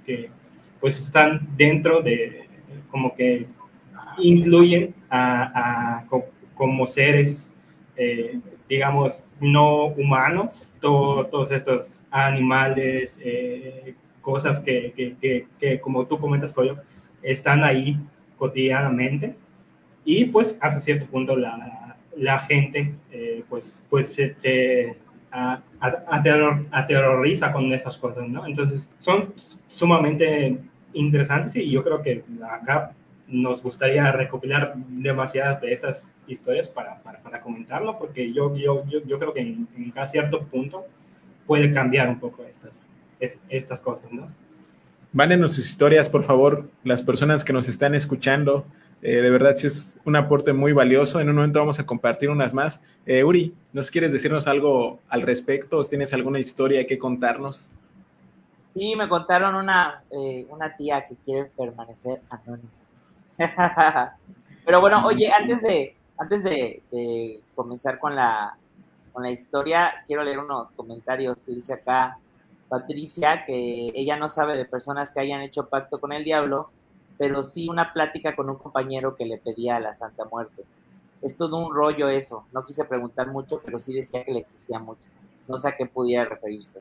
pues están dentro de, como que incluyen a, como seres, eh, digamos, no humanos, todos estos animales, eh, cosas que, que, como tú comentas, Pollo, están ahí cotidianamente. Y pues hasta cierto punto la, la gente eh, pues, pues se aterroriza con estas cosas, ¿no? Entonces, son sumamente interesantes y yo creo que acá nos gustaría recopilar demasiadas de estas historias para, para, para comentarlo, porque yo, yo, yo, yo, creo que en, en cada cierto punto puede cambiar un poco estas, estas cosas, ¿no? Mándenos sus historias, por favor, las personas que nos están escuchando. Eh, de verdad, sí es un aporte muy valioso. En un momento vamos a compartir unas más. Eh, Uri, ¿nos quieres decirnos algo al respecto? ¿Tienes alguna historia que contarnos? Sí, me contaron una, eh, una tía que quiere permanecer anónima. Pero bueno, oye, antes de, antes de, de, comenzar con la, con la historia, quiero leer unos comentarios que dice acá Patricia, que ella no sabe de personas que hayan hecho pacto con el diablo, pero sí una plática con un compañero que le pedía a la Santa Muerte. Es todo un rollo eso. No quise preguntar mucho, pero sí decía que le exigía mucho. No sé a qué pudiera referirse.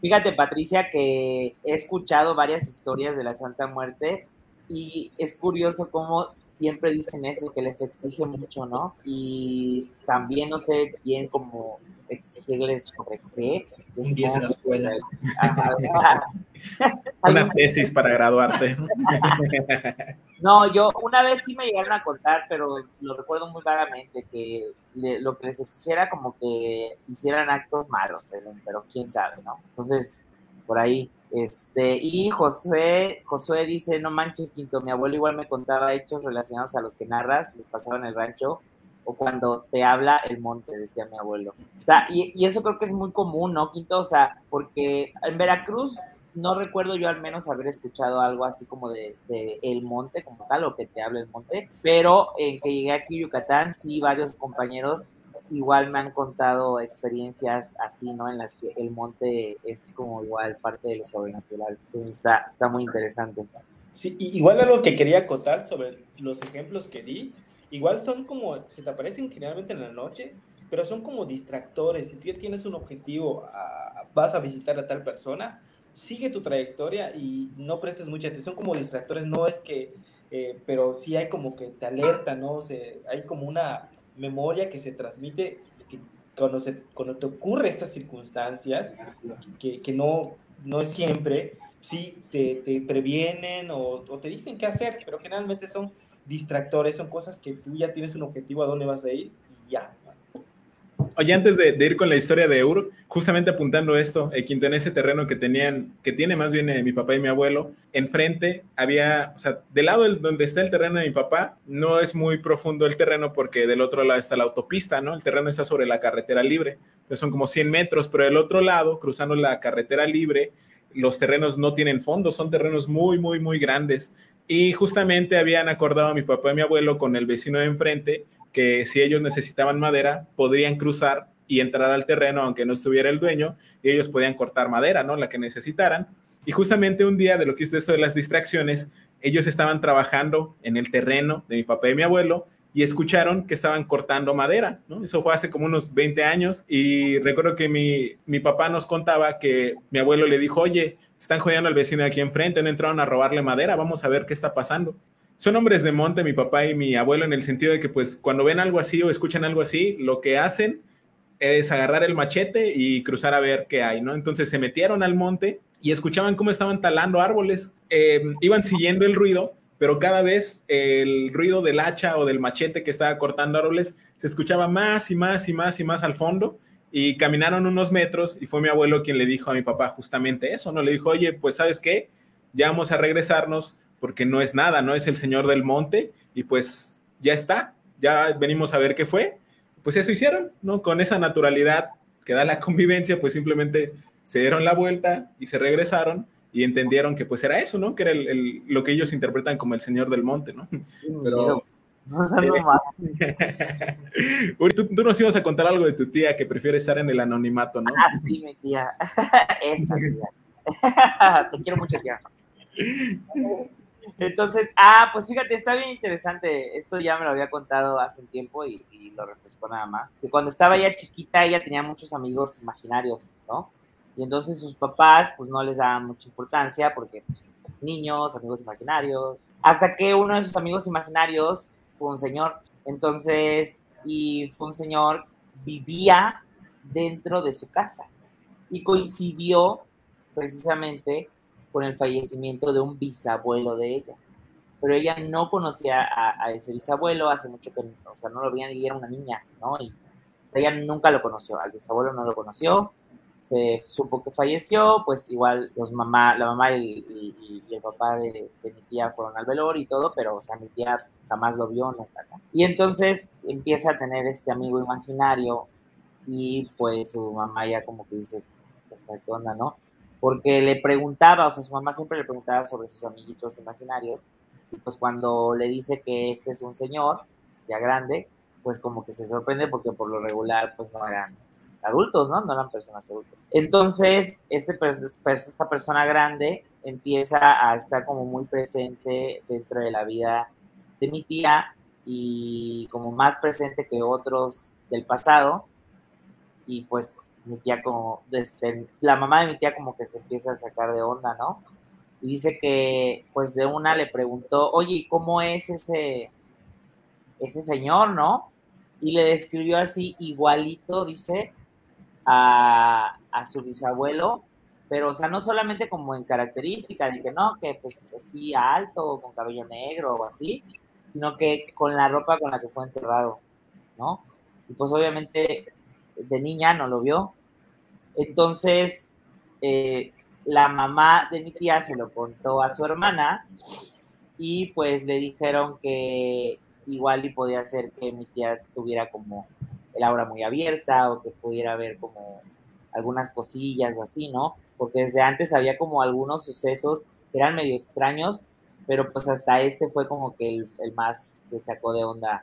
Fíjate, Patricia, que he escuchado varias historias de la Santa Muerte y es curioso cómo siempre dicen eso, que les exige mucho, ¿no? Y también no sé bien cómo exigirles sobre qué. Un 10 en la escuela. una tesis para graduarte. no, yo una vez sí me llegaron a contar, pero lo recuerdo muy vagamente, que lo que les exigiera como que hicieran actos malos, pero quién sabe, ¿no? Entonces, por ahí. Este, y José, Josué dice, no manches, Quinto, mi abuelo igual me contaba hechos relacionados a los que narras, les pasaba en el rancho, o cuando te habla el monte, decía mi abuelo. O sea, y, y, eso creo que es muy común, ¿no, Quinto? O sea, porque en Veracruz no recuerdo yo al menos haber escuchado algo así como de, de, el monte como tal, o que te habla el monte, pero en que llegué aquí a Yucatán, sí, varios compañeros igual me han contado experiencias así, ¿no? En las que el monte es como igual parte de lo sobrenatural. Entonces está, está muy interesante. Sí, igual algo que quería acotar sobre los ejemplos que di, igual son como, se te aparecen generalmente en la noche, pero son como distractores. Si tú tienes un objetivo, a, vas a visitar a tal persona, sigue tu trayectoria y no prestes mucha atención como distractores. No es que, eh, pero sí hay como que te alerta, ¿no? O sea, hay como una memoria que se transmite que cuando, se, cuando te ocurre estas circunstancias, que, que no, no siempre, sí te, te previenen o, o, te dicen qué hacer, pero generalmente son distractores, son cosas que tú ya tienes un objetivo a dónde vas a ir y ya, Oye, antes de, de, ir con la historia de Ur, justamente apuntando esto, eh, Quinto, en ese terreno que tenían, que tiene más bien eh, mi papá y mi abuelo, enfrente había, o sea, del lado del, donde está el terreno de mi papá, no es muy profundo el terreno porque del otro lado está la autopista, ¿no? El terreno está sobre la carretera libre, entonces son como 100 metros, pero del otro lado, cruzando la carretera libre, los terrenos no tienen fondo, son terrenos muy, muy, muy grandes. Y justamente habían acordado mi papá y mi abuelo con el vecino de enfrente que si ellos necesitaban madera, podrían cruzar y entrar al terreno aunque no estuviera el dueño, y ellos podían cortar madera, ¿no? La que necesitaran. Y justamente un día de lo que es esto de las distracciones, ellos estaban trabajando en el terreno de mi papá y mi abuelo y escucharon que estaban cortando madera, ¿no? Eso fue hace como unos 20 años y recuerdo que mi, mi papá nos contaba que mi abuelo le dijo, oye, están jodiendo al vecino de aquí enfrente, han entraron a robarle madera, vamos a ver qué está pasando. Son hombres de monte, mi papá y mi abuelo, en el sentido de que pues cuando ven algo así o escuchan algo así, lo que hacen es agarrar el machete y cruzar a ver qué hay, ¿no? Entonces se metieron al monte y escuchaban cómo estaban talando árboles, eh, iban siguiendo el ruido, pero cada vez el ruido del hacha o del machete que estaba cortando árboles se escuchaba más y más y más y más al fondo y caminaron unos metros y fue mi abuelo quien le dijo a mi papá justamente eso, ¿no? Le dijo, oye, pues sabes qué, ya vamos a regresarnos porque no es nada, no es el señor del monte y pues ya está, ya venimos a ver qué fue. Pues eso hicieron, ¿no? Con esa naturalidad que da la convivencia, pues simplemente se dieron la vuelta y se regresaron y entendieron que pues era eso, ¿no? Que era el, lo que ellos interpretan como el señor del monte, ¿no? Pero... No, Uy, tú, tú, nos ibas a contar algo de tu tía que prefiere estar en el anonimato, ¿no? Ah, sí, mi tía. Esa tía. Te quiero mucho, tía. Entonces, ah, pues fíjate, está bien interesante. Esto ya me lo había contado hace un tiempo y, y lo refresco nada más. Que cuando estaba ella chiquita, ella tenía muchos amigos imaginarios, ¿no? Y entonces sus papás, pues no les daban mucha importancia porque pues, niños, amigos imaginarios. Hasta que uno de sus amigos imaginarios fue un señor. Entonces, y fue un señor, vivía dentro de su casa. Y coincidió precisamente con el fallecimiento de un bisabuelo de ella. Pero ella no conocía a, ese bisabuelo, hace mucho que, o sea, no lo veían y era una niña, ¿no? Y ella nunca lo conoció, al bisabuelo no lo conoció, se supo que falleció, pues igual los mamá, la mamá y, el papá de, mi tía fueron al velor y todo, pero o sea, mi tía jamás lo vio nunca. Y entonces empieza a tener este amigo imaginario y pues su mamá ya como que dice, ¿qué onda, no? Porque le preguntaba, o sea, su mamá siempre le preguntaba sobre sus amiguitos imaginarios, y pues cuando le dice que este es un señor, ya grande, pues como que se sorprende porque por lo regular pues no eran adultos, ¿no? No eran personas adultas. Entonces, este, esta persona grande empieza a estar como muy presente dentro de la vida de mi tía y como más presente que otros del pasado. Y pues mi tía como, desde, la mamá de mi tía como que se empieza a sacar de onda, ¿no? Y dice que pues de una le preguntó, oye, ¿cómo es ese, ese señor, no? Y le describió así igualito, dice, a, su bisabuelo, pero, o sea, no solamente como en característica, de que no, que pues así alto, con cabello negro o así, sino que con la ropa con la que fue enterrado, ¿no? Y pues obviamente de niña no lo vio. Entonces, eh, la mamá de mi tía se lo contó a su hermana y pues le dijeron que igual y podía ser que mi tía tuviera como el aura muy abierta o que pudiera haber como algunas cosillas o así, ¿no? Porque desde antes había como algunos sucesos que eran medio extraños, pero pues hasta este fue como que el, el más que sacó de onda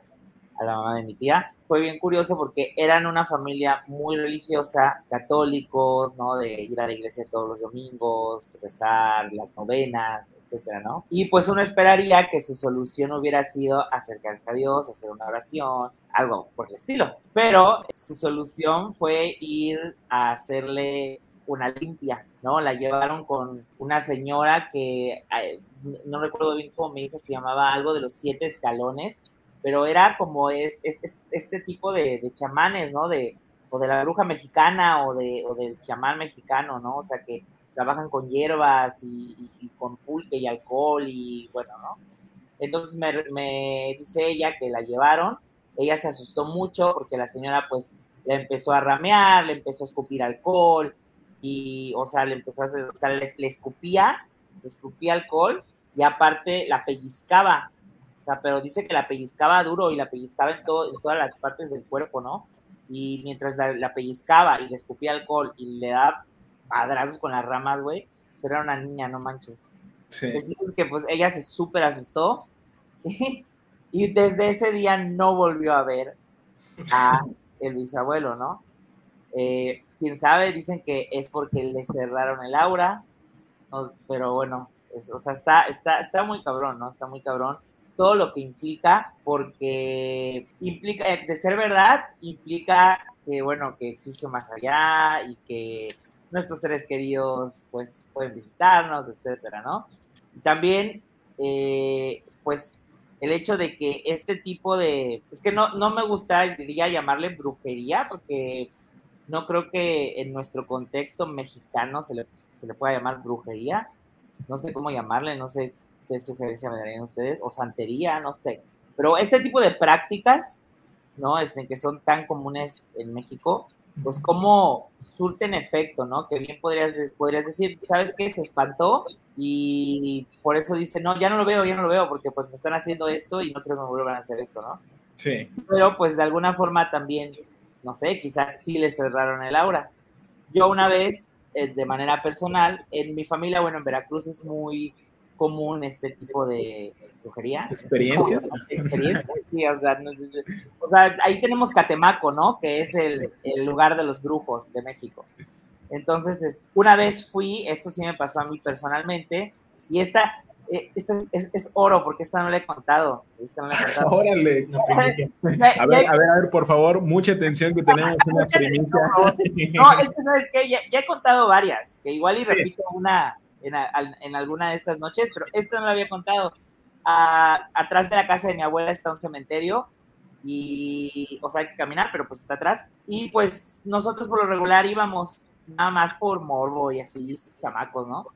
a la mamá de mi tía. Fue bien curioso porque eran una familia muy religiosa, católicos, ¿no? De ir a la iglesia todos los domingos, rezar las novenas, etcétera, ¿no? Y pues uno esperaría que su solución hubiera sido acercarse a Dios, hacer una oración, algo por el estilo. Pero su solución fue ir a hacerle una limpia, ¿no? La llevaron con una señora que no recuerdo bien cómo me dijo, se llamaba algo de los siete escalones, pero era como es, este tipo de, chamanes, ¿no? De, o de la bruja mexicana o, de, o del chamán mexicano, ¿no? O sea, que trabajan con hierbas y, con pulque y alcohol y bueno, ¿no? Entonces me, dice ella que la llevaron, ella se asustó mucho porque la señora pues le empezó a ramear, le empezó a escupir alcohol y, o sea, le empezó a o sea, le, escupía, escupía alcohol y aparte la pellizcaba, pero dice que la pellizcaba duro y la pellizcaba en, todo, en todas las partes del cuerpo, ¿no? Y mientras la, pellizcaba y le escupía alcohol y le daba padrazos con las ramas, güey, pues era una niña, no manches. Sí. Entonces que pues ella se súper asustó y desde ese día no volvió a ver a el bisabuelo, ¿no? Eh, quién sabe, dicen que es porque le cerraron el aura, pero bueno, o sea, está, está, está muy cabrón, ¿no? Está muy cabrón todo lo que implica, porque implica, eh, de ser verdad, implica que, bueno, que existe más allá y que nuestros seres queridos, pues, pueden visitarnos, etcétera, ¿no? También, eh, pues, el hecho de que este tipo de, es que no, no me gustaría llamarle brujería, porque no creo que en nuestro contexto mexicano se le, se le pueda llamar brujería, no sé cómo llamarle, no sé qué sugerencia me darían ustedes, o santería, no sé. Pero este tipo de prácticas, ¿no? Este, que son tan comunes en México, pues cómo surten efecto, ¿no? Que bien podrías, podrías decir, ¿sabes qué? Se espantó y por eso dice, no, ya no lo veo, ya no lo veo, porque pues me están haciendo esto y no creo que me vuelvan a hacer esto, ¿no? Sí. Pero pues de alguna forma también, no sé, quizás sí le cerraron el aura. Yo una vez, eh, de manera personal, en mi familia, bueno, en Veracruz es muy común este tipo de brujería. ¿Experiencias? Experiencias, sí, o sea, no, o sea, ahí tenemos Catemaco, ¿no? Que es el, el, lugar de los brujos de México. Entonces, es, una vez fui, esto sí me pasó a mí personalmente, y esta, eh, esta es, es, es, oro, porque esta no la he contado. Esta no la he contado. Órale. No, a ver, a ver, a ver, por favor, mucha atención que tenemos una primicia. No, es que, ¿sabes qué? Ya, ya, he contado varias, que igual y repito sí. una en, alguna de estas noches, pero esta no la había contado. A, atrás de la casa de mi abuela está un cementerio y, o sea, hay que caminar, pero pues está atrás. Y pues nosotros por lo regular íbamos nada más por morbo y así, chamacos, ¿no?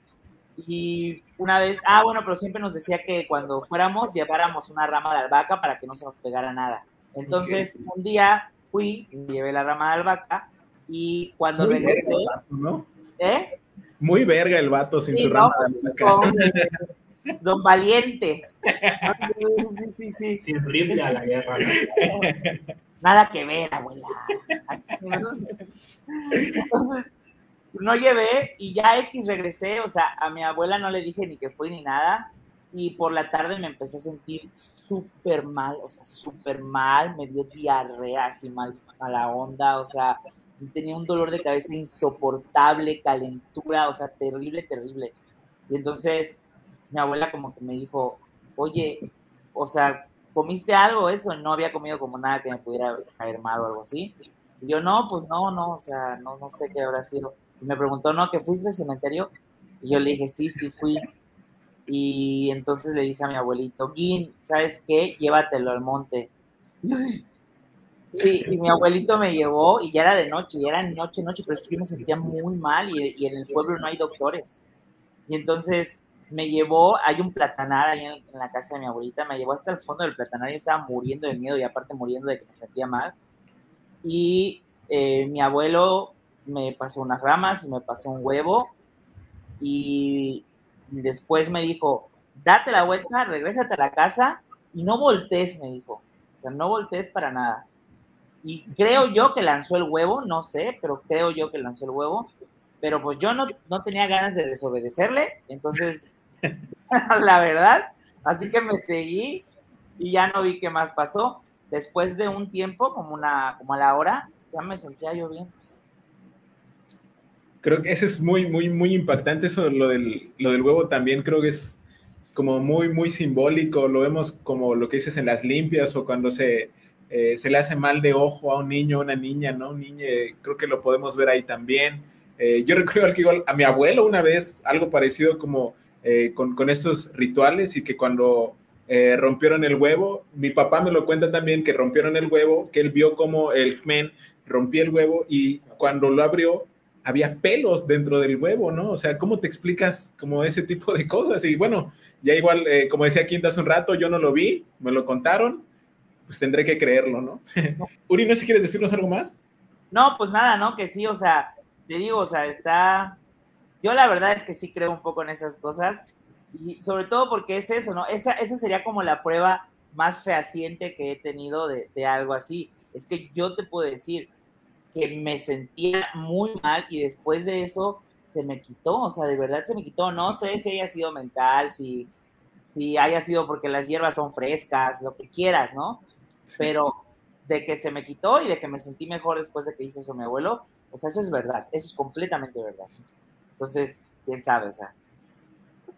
Y una vez, ah, bueno, pero siempre nos decía que cuando fuéramos lleváramos una rama de albahaca para que no se nos pegara nada. Entonces, okay. un día fui, llevé la rama de albahaca y cuando Muy regresé, verga, ¿no? ¿eh? Muy verga el vato sin sí, su rama de albahaca. Don Valiente. Sí, sí, sí. Sin rifle a la guerra. Nada que ver, abuela. Así, Entonces, no llevé y ya X regresé, o sea, a mi abuela no le dije ni que fui ni nada. Y por la tarde me empecé a sentir súper mal, o sea, súper mal, me dio diarrea, así mal, mala onda, o sea, tenía un dolor de cabeza insoportable, calentura, o sea, terrible, terrible. Y entonces mi abuela como que me dijo, oye, o sea, ¿comiste algo eso? No había comido como nada que me pudiera caer mal o algo así. Y yo, no, pues no, no, o sea, no, no sé qué habrá sido. Y me preguntó, ¿no? ¿Que fuiste al cementerio? Y yo le dije, sí, sí fui. Y entonces le dice a mi abuelito, Gin, ¿sabes qué? Llévatelo al monte. Y, y, mi abuelito me llevó y ya era de noche, ya era noche, noche, pero es que yo me sentía muy mal y, y en el pueblo no hay doctores. Y entonces me llevó, hay un platanar ahí en, en, la casa de mi abuelita, me llevó hasta el fondo del platanar y estaba muriendo de miedo y aparte muriendo de que me sentía mal. Y eh, mi abuelo me pasó unas ramas y me pasó un huevo y después me dijo, date la vuelta, regrésate a la casa y no voltees, me dijo. O sea, no voltees para nada. Y creo yo que lanzó el huevo, no sé, pero creo yo que lanzó el huevo. Pero pues yo no, no tenía ganas de desobedecerle, entonces, la verdad, así que me seguí y ya no vi qué más pasó. Después de un tiempo, como, una, como a la hora, ya me sentía yo bien. Creo que eso es muy, muy, muy impactante, eso, lo del, lo del huevo también creo que es como muy, muy simbólico, lo vemos como lo que dices en las limpias o cuando se, eh, se le hace mal de ojo a un niño, a una niña, ¿no? Un niño, creo que lo podemos ver ahí también. Eh, yo recuerdo que igual a mi abuelo una vez algo parecido como eh, con, con, estos rituales y que cuando eh, rompieron el huevo, mi papá me lo cuenta también que rompieron el huevo, que él vio como el men rompía el huevo y cuando lo abrió había pelos dentro del huevo, ¿no? O sea, ¿cómo te explicas como ese tipo de cosas? Y bueno, ya igual, eh, como decía Quinta hace un rato, yo no lo vi, me lo contaron, pues tendré que creerlo, ¿no? Uri, no sé si quieres decirnos algo más. No, pues nada, ¿no? Que sí, o sea, te digo, o sea, está... Yo la verdad es que sí creo un poco en esas cosas y sobre todo porque es eso, ¿no? Esa, esa sería como la prueba más fehaciente que he tenido de, de algo así. Es que yo te puedo decir, que me sentía muy mal y después de eso se me quitó, o sea, de verdad se me quitó. No sé si haya sido mental, si, si haya sido porque las hierbas son frescas, lo que quieras, ¿no? Pero de que se me quitó y de que me sentí mejor después de que hizo eso mi abuelo, o sea, eso es verdad, eso es completamente verdad. Entonces, quién sabe, o sea.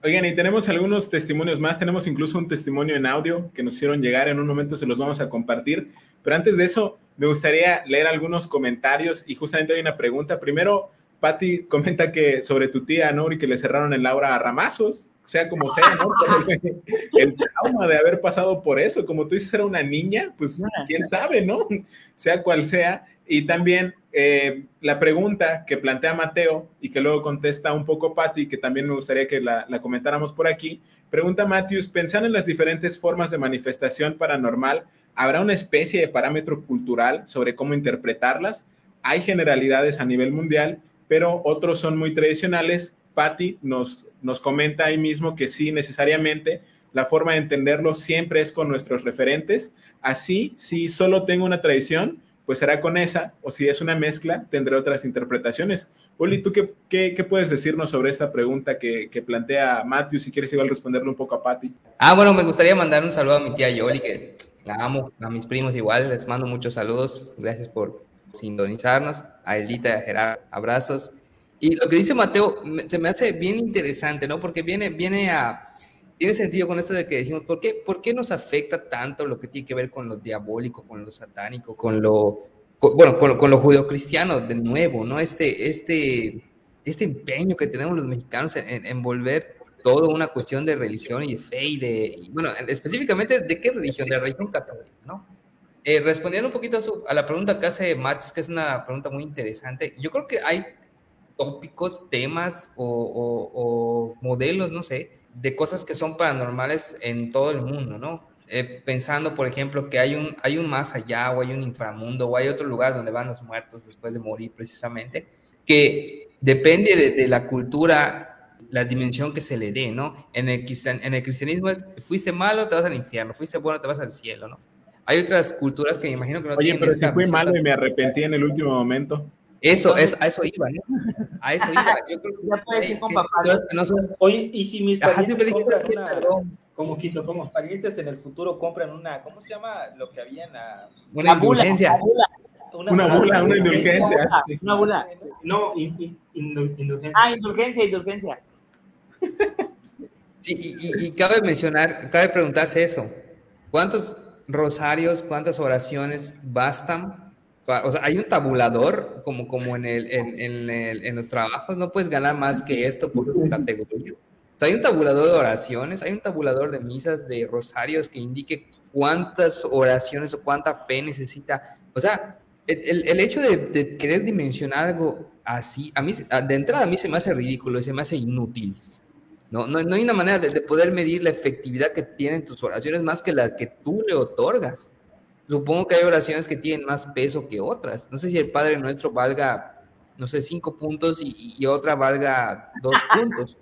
Oigan, y tenemos algunos testimonios más, tenemos incluso un testimonio en audio que nos hicieron llegar, en un momento se los vamos a compartir, pero antes de eso me gustaría leer algunos comentarios y justamente hay una pregunta. Primero, Patti comenta que sobre tu tía, ¿no? Y que le cerraron el Laura a ramazos, sea como sea, ¿no? el trauma de haber pasado por eso, como tú dices, era una niña, pues quién sabe, ¿no? Sea cual sea. Y también eh, la pregunta que plantea Mateo y que luego contesta un poco Patti, que también me gustaría que la, comentáramos por aquí, pregunta Matthews, pensando en las diferentes formas de manifestación paranormal, ¿habrá una especie de parámetro cultural sobre cómo interpretarlas? Hay generalidades a nivel mundial, pero otros son muy tradicionales. Patti nos, nos comenta ahí mismo que sí, necesariamente la forma de entenderlo siempre es con nuestros referentes. Así, si solo tengo una tradición, pues será con esa, o si es una mezcla, tendré otras interpretaciones. Uli, ¿tú qué, qué, puedes decirnos sobre esta pregunta que, que, plantea Matthew? Si quieres igual responderle un poco a Patti. Ah, bueno, me gustaría mandar un saludo a mi tía Yoli, que la amo, a mis primos igual, les mando muchos saludos, gracias por sintonizarnos, a Elita y a Gerard, abrazos. Y lo que dice Mateo se me hace bien interesante, ¿no? Porque viene, viene a tiene sentido con esto de que decimos, ¿por qué, ¿por qué nos afecta tanto lo que tiene que ver con lo diabólico, con lo satánico, con lo, bueno, con, con lo judeocristiano de nuevo, ¿no? Este, este, este empeño que tenemos los mexicanos en, en volver todo una cuestión de religión y de fe y de, bueno, específicamente, ¿de qué religión? De religión católica, ¿no? Eh, respondiendo un poquito a, la pregunta que hace Matos, que es una pregunta muy interesante, yo creo que hay tópicos, temas o, o modelos, no sé, de cosas que son paranormales en todo el mundo, ¿no? Eh, pensando, por ejemplo, que hay un, hay un más allá o hay un inframundo o hay otro lugar donde van los muertos después de morir precisamente, que depende de, la cultura, la dimensión que se le dé, ¿no? En el, en el cristianismo es, fuiste malo, te vas al infierno, fuiste bueno, te vas al cielo, ¿no? Hay otras culturas que me imagino que no Oye, pero si fui malo y me arrepentí en el últmo momento. Eso, es, a eso iba, ¿no? A eso iba. Yo creo que, ya puedes ir con papá. no son... Oye, y si mis compran una... ¿Cómo quiso? ¿Cómo? Mis parientes en el futuro compran una, ¿cómo se llama lo que había en la... Una indulgencia. Una, una bula, una indulgencia. Una bula. No, indulgencia. Ah, indulgencia, indulgencia. Sí, y, y, cabe mencionar, cabe preguntarse eso. ¿Cuántos rosarios, cuántas oraciones bastan o sea, hay un tabulador, como, como en, el, en, en, en, los trabajos, no puedes ganar más que esto por tu categoría. O sea, hay un tabulador de oraciones, hay un tabulador de misas, de rosarios que indique cuántas oraciones o cuánta fe necesita. O sea, el, el hecho de, de, querer dimensionar algo así, a mí, de entrada a mí se me hace ridículo, se me hace inútil. No, no, no hay una manera de, de poder medir la efectividad que tienen tus oraciones más que la que tú le otorgas. Supongo que hay oraciones que tienen más peso que otras. No sé si el Padre Nuestro valga, no sé, cinco puntos y, otra valga dos puntos.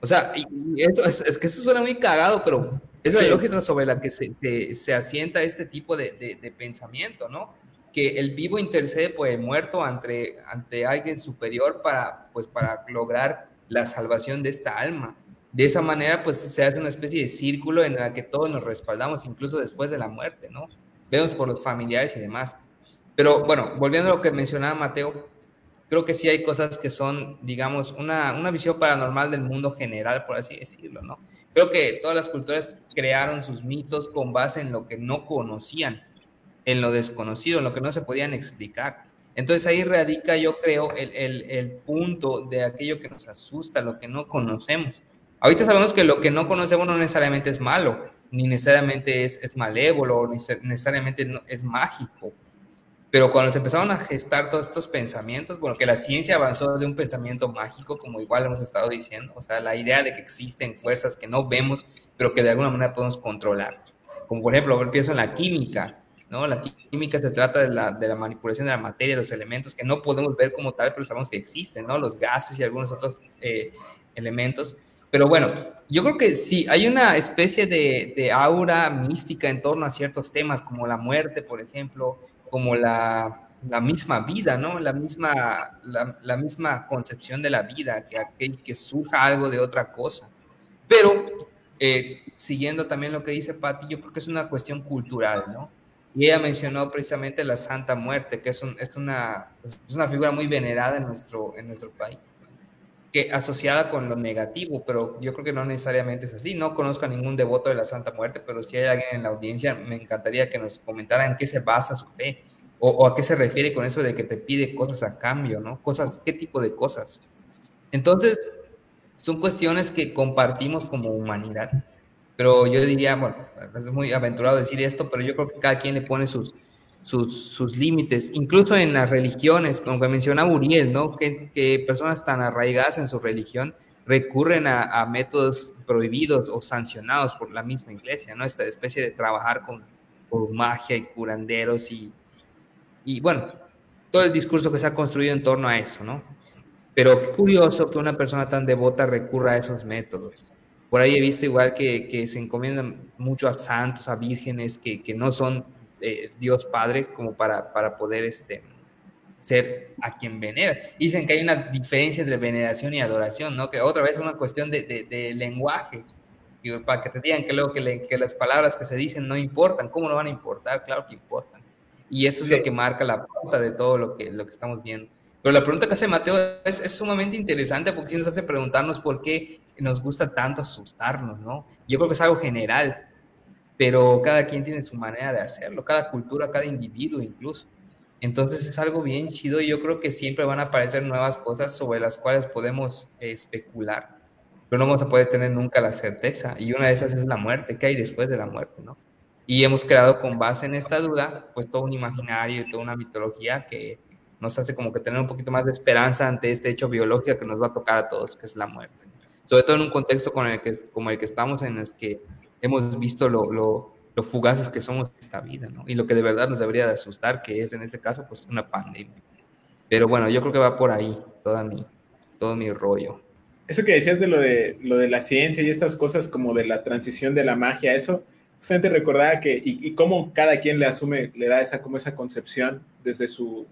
O sea, eso, es, que eso suena muy cagado, pero es la lógica sobre la que se, se, asienta este tipo de, de, pensamiento, ¿no? Que el vivo intercede por el muerto ante, ante alguien superior para, pues, para lograr la salvación de esta alma. De esa manera, pues se hace una especie de círculo en el que todos nos respaldamos, incluso después de la muerte, ¿no? Vemos por los familiares y demás. Pero bueno, volviendo a lo que mencionaba Mateo, creo que sí hay cosas que son, digamos, una, una visión paranormal del mundo general, por así decirlo, ¿no? Creo que todas las culturas crearon sus mitos con base en lo que no conocían, en lo desconocido, en lo que no se podían explicar. Entonces ahí radica, yo creo, el, el, el punto de aquello que nos asusta, lo que no conocemos. Ahorita sabemos que lo que no conocemos no necesariamente es malo, ni necesariamente es, es malévolo, ni necesariamente es mágico. Pero cuando se empezaron a gestar todos estos pensamientos, bueno, que la ciencia avanzó de un pensamiento mágico, como igual hemos estado diciendo, o sea, la idea de que existen fuerzas que no vemos, pero que de alguna manera podemos controlar. Como por ejemplo, pienso en la química, ¿no? La química se trata de la, de la manipulación de la materia, los elementos que no podemos ver como tal, pero sabemos que existen, ¿no? Los gases y algunos otros eh, elementos. Pero bueno, yo creo que sí, hay una especie de, aura mística en torno a ciertos temas, como la muerte, por ejemplo, como la, misma vida, ¿no? La misma, la, misma concepción de la vida, que, que surja algo de otra cosa. Pero, eh, siguiendo también lo que dice Patti, yo creo que es una cuestión cultural, ¿no? Y ella mencionó precisamente la Santa Muerte, que es, es, una, es una figura muy venerada en nuestro, en nuestro país. Que asociada con lo negativo, pero yo creo que no necesariamente es así. No conozco a ningún devoto de la Santa Muerte, pero si hay alguien en la audiencia, me encantaría que nos comentara en qué se basa su fe o, o a qué se refiere con eso de que te pide cosas a cambio, ¿no? Cosas, ¿qué tipo de cosas? Entonces, son cuestiones que compartimos como humanidad, pero yo diría, bueno, es muy aventurado decir esto, pero yo creo que cada quien le pone sus, sus, sus límites, incluso en las religiones, como que mencionaba Uriel, ¿no? Que, que personas tan arraigadas en su religión recurren a, métodos prohibidos o sancionados por la misma iglesia, ¿no? Esta especie de trabajar con, con magia y curanderos y, y, bueno, todo el discurso que se ha construido en torno a eso, ¿no? Pero qué curioso que una persona tan devota recurra a esos métodos. Por ahí he visto igual que, que se encomiendan mucho a santos, a vírgenes que, que no son eh, Dios Padre como para, para poder este, ser a quien veneras. Dicen que hay una diferencia entre veneración y adoración, ¿no? Que otra vez es una cuestión de, de, de lenguaje. Y para que te digan que luego que, le, que, las palabras que se dicen no importan, ¿cómo no van a importar? Claro que importan. Y eso es lo que marca la pauta de todo lo que, lo que estamos viendo. Pero la pregunta que hace Mateo es, es, sumamente interesante porque sí nos hace preguntarnos por qué nos gusta tanto asustarnos, ¿no? Yo creo que es algo general, pero cada quien tiene su manera de hacerlo, cada cultura, cada individuo incluso. Entonces es algo bien chido y yo creo que siempre van a aparecer nuevas cosas sobre las cuales podemos especular, pero no vamos a poder tener nunca la certeza. Y una de esas es la muerte, ¿qué hay después de la muerte, no? Y hemos creado con base en esta duda, pues todo un imaginario toda una mitología que nos hace como que tener un poquito más de esperanza ante este hecho biológico que nos va a tocar a todos, que es la muerte. Sobre todo en un contexto con el que, como el que estamos, en el que hemos visto lo, fugaces que somos esta vida, ¿no? Y lo que de verdad nos debería de asustar, que es en este caso, pues una pandemia. Pero bueno, yo creo que va por ahí toda mi, todo mi rollo. Eso que decías de lo, de lo de la ciencia y estas cosas como de la transición de la magia, eso justamente recordaba que, y, y cómo cada quien le asume, le da esa, como esa concepción desde su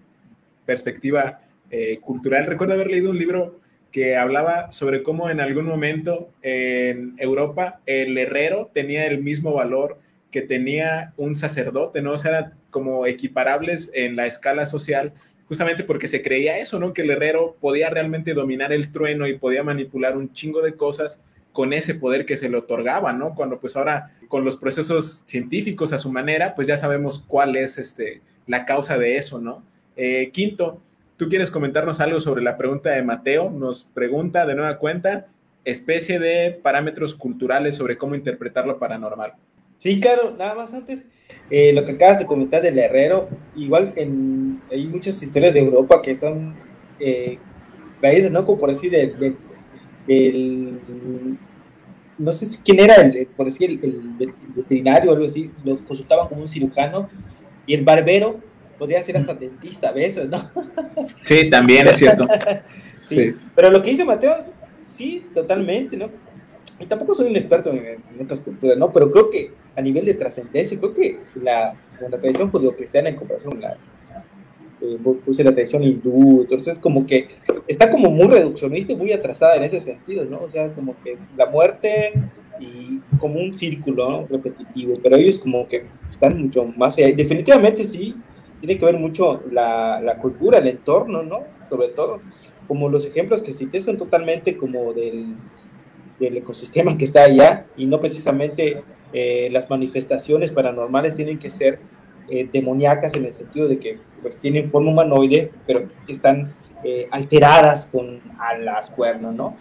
perspectiva eh, cultural. Recuerdo haber leído un libro que hablaba sobre cómo en algún momento en Europa el herrero tenía el mismo valor que tenía un sacerdote, ¿no? O sea, eran como equiparables en la escala social, justamente porque se creía eso, ¿no? Que el herrero podía realmente dominar el trueno y podía manipular un chingo de cosas con ese poder que se le otorgaba, ¿no? Cuando pues ahora con los procesos científicos a su manera, pues ya sabemos cuál es este, la causa de eso, ¿no? Eh, quinto, ¿tú quieres comentarnos algo sobre la pregunta de Mateo? Nos pregunta de nueva cuenta, especie de parámetros culturales sobre cómo interpretar lo paranormal. Sí, claro, nada más antes, eh, lo que acabas de comentar del herrero, igual en, hay muchas historias de Europa que están eh, raíces, ¿no? Como por decir, de, de, el, no sé si, quién era, el, por decir, el, el, veterinario o algo así, lo consultaban como un cirujano, y el barbero podría ser hasta dentista a veces, ¿no? Sí, también es cierto. sí. sí. Pero lo que dice Mateo, sí, totalmente, ¿no? Y tampoco soy un experto en, en otras culturas, ¿no? Pero creo que a nivel de trascendencia, creo que la, la tradición judío-cristiana en comparación con la, eh, puse la tradición hindú, entonces como que está como muy reduccionista y muy atrasada en ese sentido, ¿no? O sea, como que la muerte y como un círculo ¿no? repetitivo, pero ellos como que están mucho más allá. Y definitivamente sí, tiene que ver mucho la, la, cultura, el entorno, ¿no? Sobre todo, como los ejemplos que cité son totalmente como del, del ecosistema que está allá y no precisamente eh, las manifestaciones paranormales tienen que ser eh, demoníacas en el sentido de que pues tienen forma humanoide, pero están eh, alteradas con alas, cuernos, ¿no?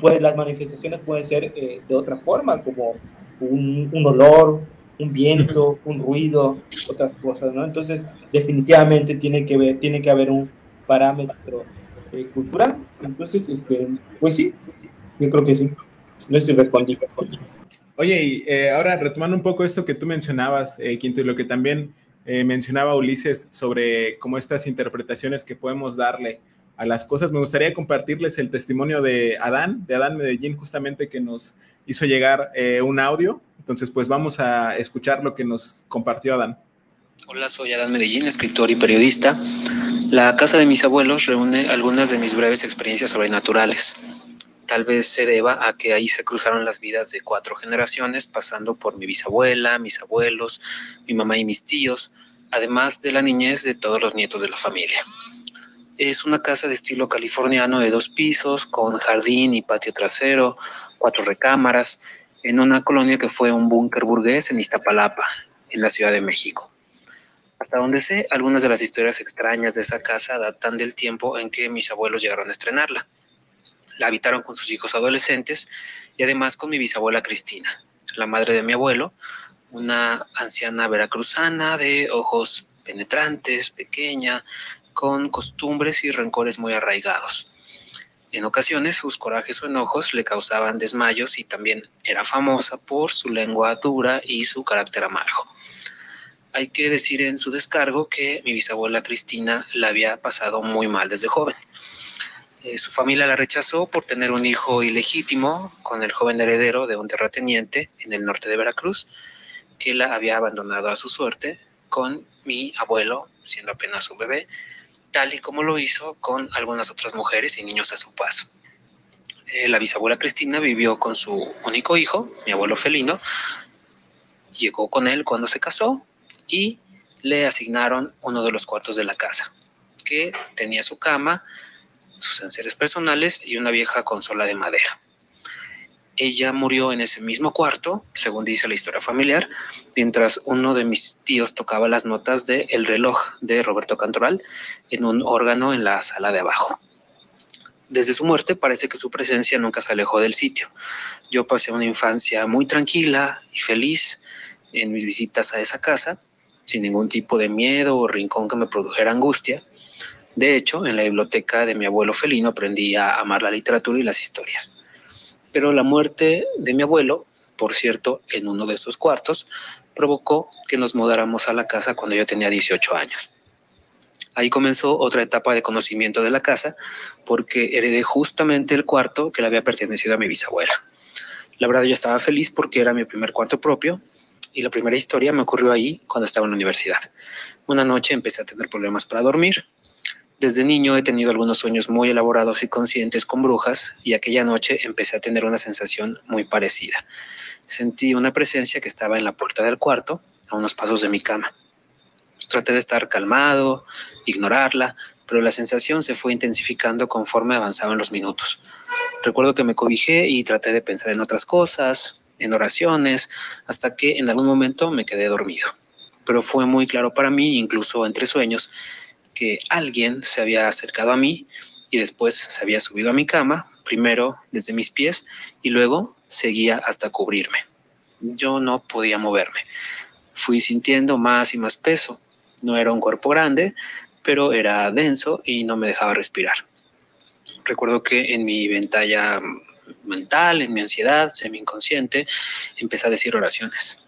Pues las manifestaciones pueden ser eh, de otra forma, como un, un olor, un viento, un ruido, otras cosas, ¿no? Entonces, definitivamente tiene que ver, tiene que haber un parámetro eh, cultural. Entonces, este, pues sí, yo creo que sí. No estoy respondiendo. Oye, y eh, ahora retomando un poco esto que tú mencionabas, eh, Quinto, y lo que también mencionaba Ulises sobre cómo estas interpretaciones que podemos darle a las cosas, me gustaría compartirles el testimonio de Adán, de Adán Medellín, justamente que nos hizo llegar un audio entonces, pues vamos a escuchar lo que nos compartió Adán. Hola, soy Adán Medellín, escritor y periodista. La casa de mis abuelos reúne algunas de mis breves experiencias sobrenaturales. Tal vez se deba a que ahí se cruzaron las vidas de cuatro generaciones, pasando por mi bisabuela, mis abuelos, mi mamá y mis tíos, además de la niñez de todos los nietos de la familia. Es una casa de estilo californiano de dos pisos, con jardín y patio trasero, cuatro recámaras, en una colonia que fue un búnker burgués en Iztapalapa, en la Ciudad de México. Hasta donde sé, algunas de las historias extrañas de esa casa datan del tiempo en que mis abuelos llegaron a estrenarla. La habitaron con sus hijos adolescentes y además con mi bisabuela Cristina, la madre de mi abuelo, una anciana veracruzana de ojos penetrantes, pequeña, con costumbres y rencores muy arraigados. En ocasiones sus corajes o enojos le causaban desmayos y también era famosa por su lengua dura y su carácter amargo. Hay que decir en su descargo que mi bisabuela Cristina la había pasado muy mal desde joven. Eh, su familia la rechazó por tener un hijo ilegítimo con el joven heredero de un terrateniente en el norte de Veracruz, que la había abandonado a su suerte con mi abuelo, siendo apenas un bebé, tal y como lo hizo con algunas otras mujeres y niños a su paso. Eh, la bisabuela Cristina vivió con su único hijo, mi abuelo felino, llegó con él cuando se casó y le asignaron uno de los cuartos de la casa, que tenía su cama, sus enseres personales y una vieja consola de madera. Ella murió en ese mismo cuarto, según dice la historia familiar, mientras uno de mis tíos tocaba las notas de El reloj de Roberto Cantoral en un órgano en la sala de abajo. Desde su muerte parece que su presencia nunca se alejó del sitio. Yo pasé una infancia muy tranquila y feliz en mis visitas a esa casa sin ningún tipo de miedo o rincón que me produjera angustia. De hecho, en la biblioteca de mi abuelo felino aprendí a amar la literatura y las historias. Pero la muerte de mi abuelo, por cierto, en uno de esos cuartos, provocó que nos mudáramos a la casa cuando yo tenía 18 años. Ahí comenzó otra etapa de conocimiento de la casa, porque heredé justamente el cuarto que le había pertenecido a mi bisabuela. La verdad yo estaba feliz porque era mi primer cuarto propio y la primera historia me ocurrió ahí cuando estaba en la universidad. Una noche empecé a tener problemas para dormir. Desde niño he tenido algunos sueños muy elaborados y conscientes con brujas y aquella noche empecé a tener una sensación muy parecida. Sentí una presencia que estaba en la puerta del cuarto, a unos pasos de mi cama. Traté de estar calmado, ignorarla, pero la sensación se fue intensificando conforme avanzaban los minutos. Recuerdo que me cobijé y traté de pensar en otras cosas, en oraciones, hasta que en algún momento me quedé dormido. Pero fue muy claro para mí, incluso entre sueños, que alguien se había acercado a mí y después se había subido a mi cama, primero desde mis pies y luego seguía hasta cubrirme. Yo no podía moverme. Fui sintiendo más y más peso. No era un cuerpo grande, pero era denso y no me dejaba respirar. Recuerdo que en mi ventalla mental, en mi ansiedad, semi inconsciente, empecé a decir oraciones.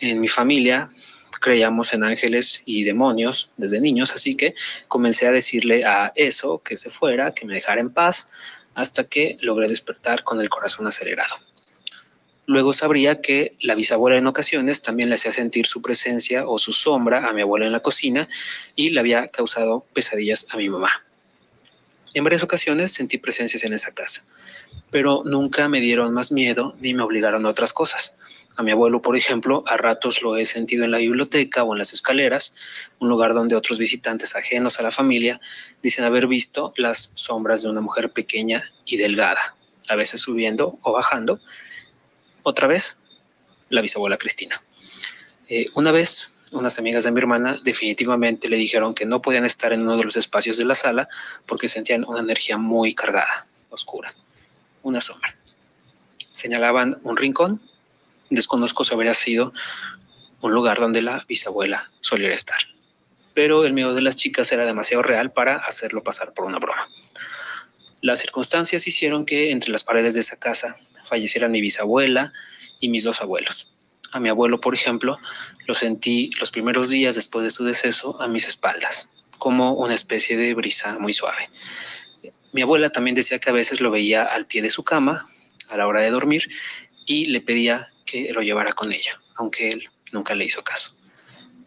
En mi familia creíamos en ángeles y demonios desde niños, así que comencé a decirle a eso que se fuera, que me dejara en paz, hasta que logré despertar con el corazón acelerado. Luego sabría que la bisabuela en ocasiones también le hacía sentir su presencia o su sombra a mi abuela en la cocina y le había causado pesadillas a mi mamá. En varias ocasiones sentí presencias en esa casa pero nunca me dieron más miedo ni me obligaron a otras cosas. A mi abuelo, por ejemplo, a ratos lo he sentido en la biblioteca o en las escaleras, un lugar donde otros visitantes ajenos a la familia dicen haber visto las sombras de una mujer pequeña y delgada, a veces subiendo o bajando. Otra vez, la bisabuela Cristina. Eh, una vez, unas amigas de mi hermana definitivamente le dijeron que no podían estar en uno de los espacios de la sala porque sentían una energía muy cargada, oscura una sombra. Señalaban un rincón, desconozco si habría sido un lugar donde la bisabuela soliera estar. Pero el miedo de las chicas era demasiado real para hacerlo pasar por una broma. Las circunstancias hicieron que entre las paredes de esa casa fallecieran mi bisabuela y mis dos abuelos. A mi abuelo, por ejemplo, lo sentí los primeros días después de su deceso a mis espaldas, como una especie de brisa muy suave. Mi abuela también decía que a veces lo veía al pie de su cama a la hora de dormir y le pedía que lo llevara con ella, aunque él nunca le hizo caso.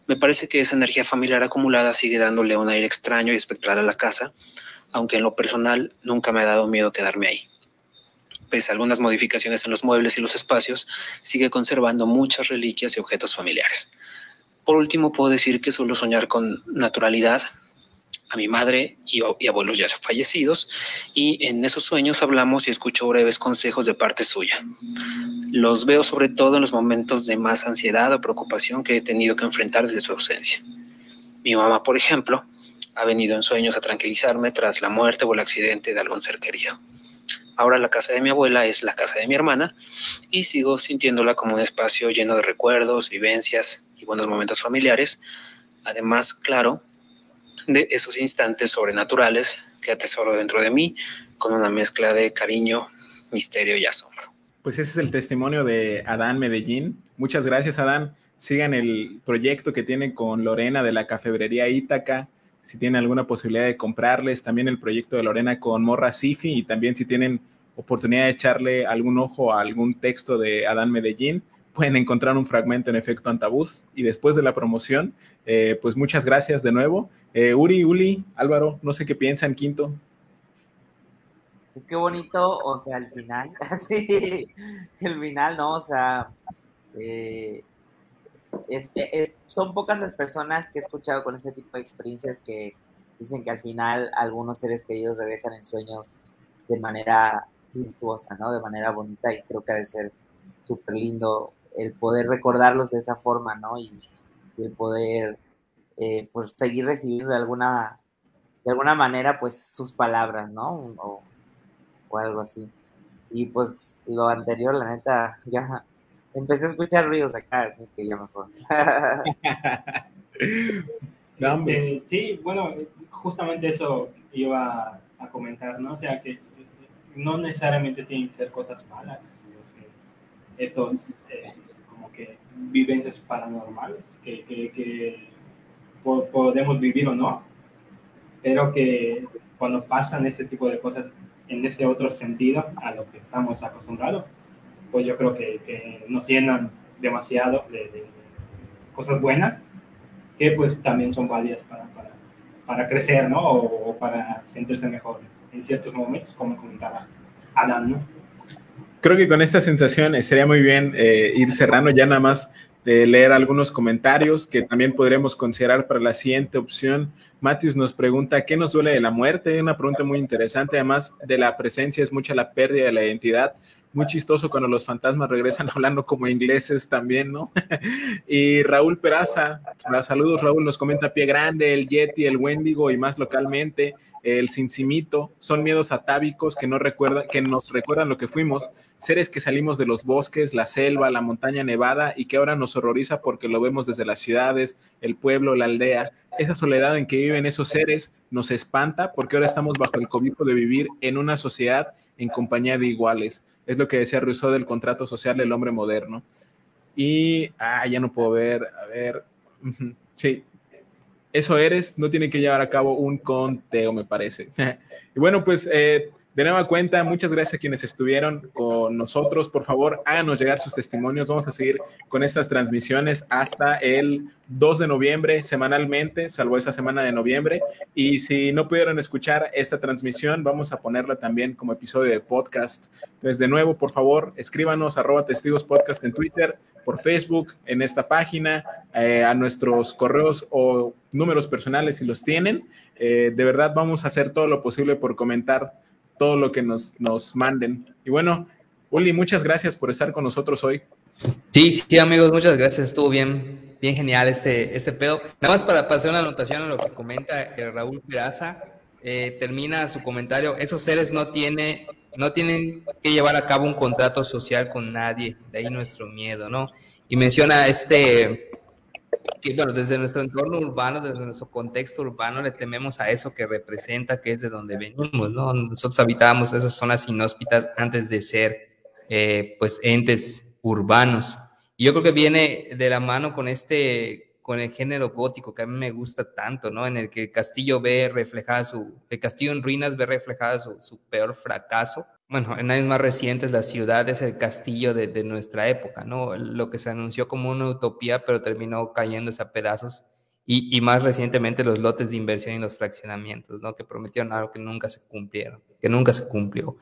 Me parece que esa energía familiar acumulada sigue dándole un aire extraño y espectral a la casa, aunque en lo personal nunca me ha dado miedo quedarme ahí. Pese a algunas modificaciones en los muebles y los espacios, sigue conservando muchas reliquias y objetos familiares. Por último, puedo decir que suelo soñar con naturalidad a mi madre y, y, abuelos ya fallecidos, y en esos sueños hablamos y escucho breves consejos de parte suya. Los veo sobre todo en los momentos de más ansiedad o preocupación que he tenido que enfrentar desde su ausencia. Mi mamá, por ejemplo, ha venido en sueños a tranquilizarme tras la muerte o el accidente de algún ser querido. Ahora la casa de mi abuela es la casa de mi hermana y sigo sintiéndola como un espacio lleno de recuerdos, vivencias y buenos momentos familiares. Además, claro, de esos instantes sobrenaturales que atesoro dentro de mí con una mezcla de cariño, misterio y asombro. Pues ese es el testimonio de Adán Medellín. Muchas gracias, Adán. Sigan el proyecto que tienen con Lorena de la Cafebrería Ítaca. Si tienen alguna posibilidad de comprarles, también el proyecto de Lorena con Morra Sifi y también si tienen oportunidad de echarle algún ojo a algún texto de Adán Medellín, pueden encontrar un fragmento en efecto antabús. Y después de la promoción, eh, pues muchas gracias de nuevo. Eh, Uri, Uli, Álvaro, no sé qué piensan, Quinto. Es que bonito, o sea, al final, sí, el final, ¿no? O sea, eh, son pocas las personas que he escuchado con ese tipo de experiencias que dicen que al final algunos seres queridos regresan en sueños de manera virtuosa, ¿no? De manera bonita y creo que ha de ser súper lindo el poder recordarlos de esa forma, ¿no? Y, el poder, eh, pues, seguir recibiendo de alguna, de alguna manera, pues, sus palabras, ¿no? O, o algo así. Y pues lo anterior, la neta, ya empecé a escuchar ruidos acá, así que ya mejor. Eh, sí, bueno, justamente eso iba a comentar, ¿no? O sea, que no necesariamente tienen que ser cosas malas, estos eh, como que vivencias paranormales que, que, podemos vivir o no, pero que cuando pasan este tipo de cosas en ese otro sentido a lo que estamos acostumbrados, pues yo creo que, nos llenan demasiado de, cosas buenas que pues también son válidas para, para, para crecer, ¿no? O, para sentirse mejor en ciertos momentos, como comentaba Adam, ¿no? Creo que con esta sensación sería muy bien eh, ir cerrando ya nada más de leer algunos comentarios que también podremos considerar para la siguiente opción. Matthews nos pregunta, ¿qué nos duele de la muerte? Una pregunta muy interesante, además de la presencia es mucha la pérdida de la identidad muy chistoso cuando los fantasmas regresan hablando como ingleses también, ¿no? y Raúl Peraza, saludos Raúl, nos comenta Pie Grande, el Yeti, el Wendigo y más localmente, el Cincimito, son miedos atávicos que, no recuerda, que nos recuerdan lo que fuimos, seres que salimos de los bosques, la selva, la montaña nevada y que ahora nos horroriza porque lo vemos desde las ciudades, el pueblo, la aldea. Esa soledad en que viven esos seres nos espanta porque ahora estamos bajo el cobijo de vivir en una sociedad en compañía de iguales. Es lo que decía Rousseau del contrato social del hombre moderno. Y, ah, ya no puedo ver, a ver, sí, eso eres, no tiene que llevar a cabo un conteo, me parece. y bueno, pues eh, de nueva cuenta, muchas gracias a quienes estuvieron con nosotros. Por favor, háganos llegar sus testimonios. Vamos a seguir con estas transmisiones hasta el 2 de noviembre semanalmente, salvo esa semana de noviembre. Y si no pudieron escuchar esta transmisión, vamos a ponerla también como episodio de podcast. Entonces, de nuevo, por favor, escríbanos arroba testigos podcast en Twitter, por Facebook, en esta página, eh, a nuestros correos o números personales si los tienen. Eh, de verdad, vamos a hacer todo lo posible por comentar todo lo que nos, nos manden. Y bueno, Uli, muchas gracias por estar con nosotros hoy. Sí, sí, amigos, muchas gracias. Estuvo bien, bien genial este, este pedo. Nada más para, pasar una anotación a lo que comenta el Raúl Peraza. Eh, termina su comentario. Esos seres no, tiene, no tienen que llevar a cabo un contrato social con nadie. De ahí nuestro miedo, ¿no? Y menciona este bueno, desde nuestro entorno urbano, desde nuestro contexto urbano, le tememos a eso que representa, que es de donde venimos, ¿no? Nosotros habitábamos esas zonas inhóspitas antes de ser, eh, pues, entes urbanos. Y yo creo que viene de la mano con este, con el género gótico que a mí me gusta tanto, ¿no? En el que el castillo ve reflejada su, el castillo en ruinas ve reflejada su, su peor fracaso bueno, en años más recientes la ciudad es el castillo de, nuestra época, ¿no? Lo que se anunció como una utopía, pero terminó cayéndose a pedazos. Y, más recientemente los lotes de inversión y los fraccionamientos, ¿no? Que prometieron algo que nunca se cumplieron, que nunca se cumplió.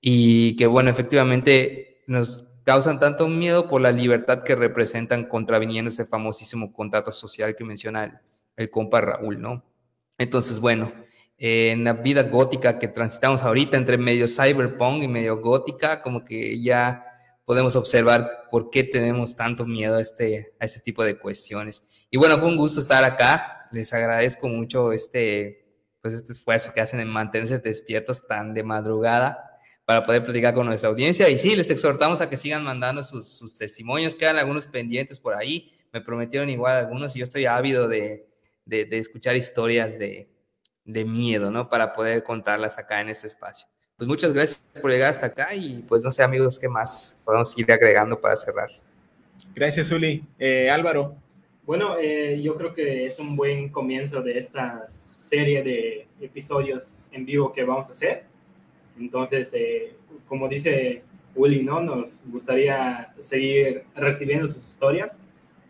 Y que, bueno, efectivamente nos causan tanto miedo por la libertad que representan contraviniendo ese famosísimo contrato social que menciona el, el compa Raúl, ¿no? Entonces, bueno, en la vida gótica que transitamos ahorita entre medio cyberpunk y medio gótica, como que ya podemos observar por qué tenemos tanto miedo a este, a este tipo de cuestiones. Y bueno, fue un gusto estar acá. Les agradezco mucho este, pues este esfuerzo que hacen en mantenerse despiertos tan de madrugada para poder platicar con nuestra audiencia. Y sí, les exhortamos a que sigan mandando sus, sus testimonios. Quedan algunos pendientes por ahí. Me prometieron igual algunos y yo estoy ávido de, de escuchar historias de, de miedo, ¿no? Para poder contarlas acá en este espacio. Pues muchas gracias por llegar hasta acá y pues no sé amigos, ¿qué más podemos ir agregando para cerrar? Gracias, Uli. Eh, Álvaro. Bueno, eh, yo creo que es un buen comienzo de esta serie de episodios en vivo que vamos a hacer. Entonces, eh, como dice Uli, ¿no? Nos gustaría seguir recibiendo sus historias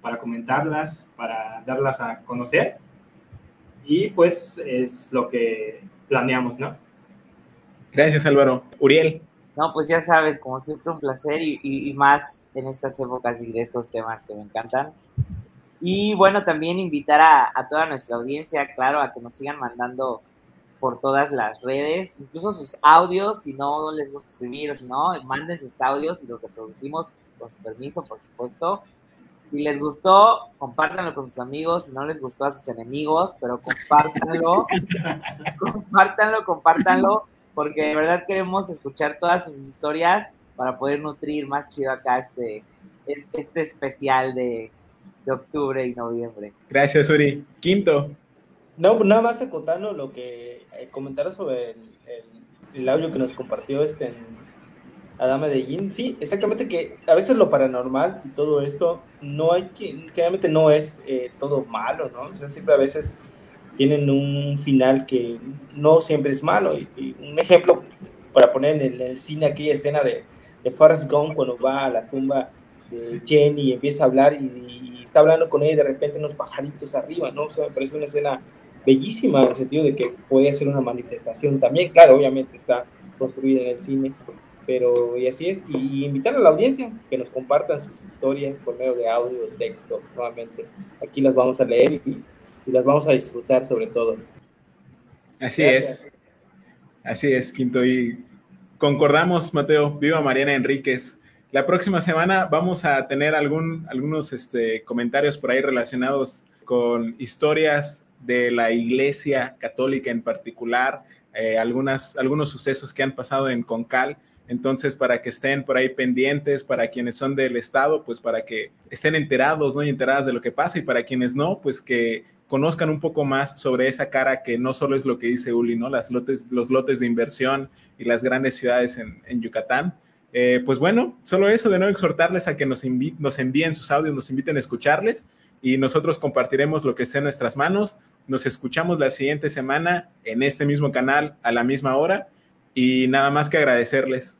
para comentarlas, para darlas a conocer y pues es lo que planeamos, ¿no? Gracias, Álvaro. Uriel. No, pues ya sabes, como siempre un placer y, y, y más en estas épocas y de estos temas que me encantan. Y bueno, también invitar a, a, toda nuestra audiencia, claro, a que nos sigan mandando por todas las redes, incluso sus audios, si no les gusta escribir o si no, manden sus audios y los reproducimos con su permiso, por supuesto. Si les gustó, compártanlo con sus amigos. Si no les gustó, a sus enemigos, pero compártanlo. compártanlo, compártanlo, porque de verdad queremos escuchar todas sus historias para poder nutrir más chido acá este, este especial de, de octubre y noviembre. Gracias, Uri. Quinto. No, nada más acotarnos lo que eh, comentaron sobre el, el, el, audio que nos compartió este en Adam Medellín. Sí, exactamente que a veces lo paranormal y todo esto no hay que, generalmente no es eh, todo malo, ¿no? O sea, siempre a veces tienen un final que no siempre es malo. Y, y un ejemplo para poner en el, en el, cine aquella escena de, de Forrest Gump cuando va a la tumba de Jenny y empieza a hablar y, y, está hablando con ella y de repente unos pajaritos arriba, ¿no? O sea, me parece una escena bellísima en el sentido de que puede ser una manifestación también, claro, obviamente está construida en el cine, pero y así es, y, invitar a la audiencia que nos compartan sus historias por medio de audio, texto, nuevamente. Aquí las vamos a leer y, y las vamos a disfrutar sobre todo. Así Gracias. es, así es, Quinto, y concordamos, Mateo, viva Mariana Enríquez. La próxima semana vamos a tener algún, algunos este, comentarios por ahí relacionados con historias de la Iglesia Católica en particular, eh, algunas, algunos sucesos que han pasado en Concal. Entonces, para que estén por ahí pendientes, para quienes son del Estado, pues para que estén enterados, ¿no? Y enteradas de lo que pasa, y para quienes no, pues que conozcan un poco más sobre esa cara que no solo es lo que dice Uli, ¿no? Las lotes, los lotes de inversión y las grandes ciudades en, Yucatán. Eh, pues bueno, solo eso, de nuevo exhortarles a que nos, nos envíen sus audios, nos inviten a escucharles y nosotros compartiremos lo que esté en nuestras manos. Nos escuchamos la siguiente semana en este mismo canal a la misma hora y nada más que agradecerles.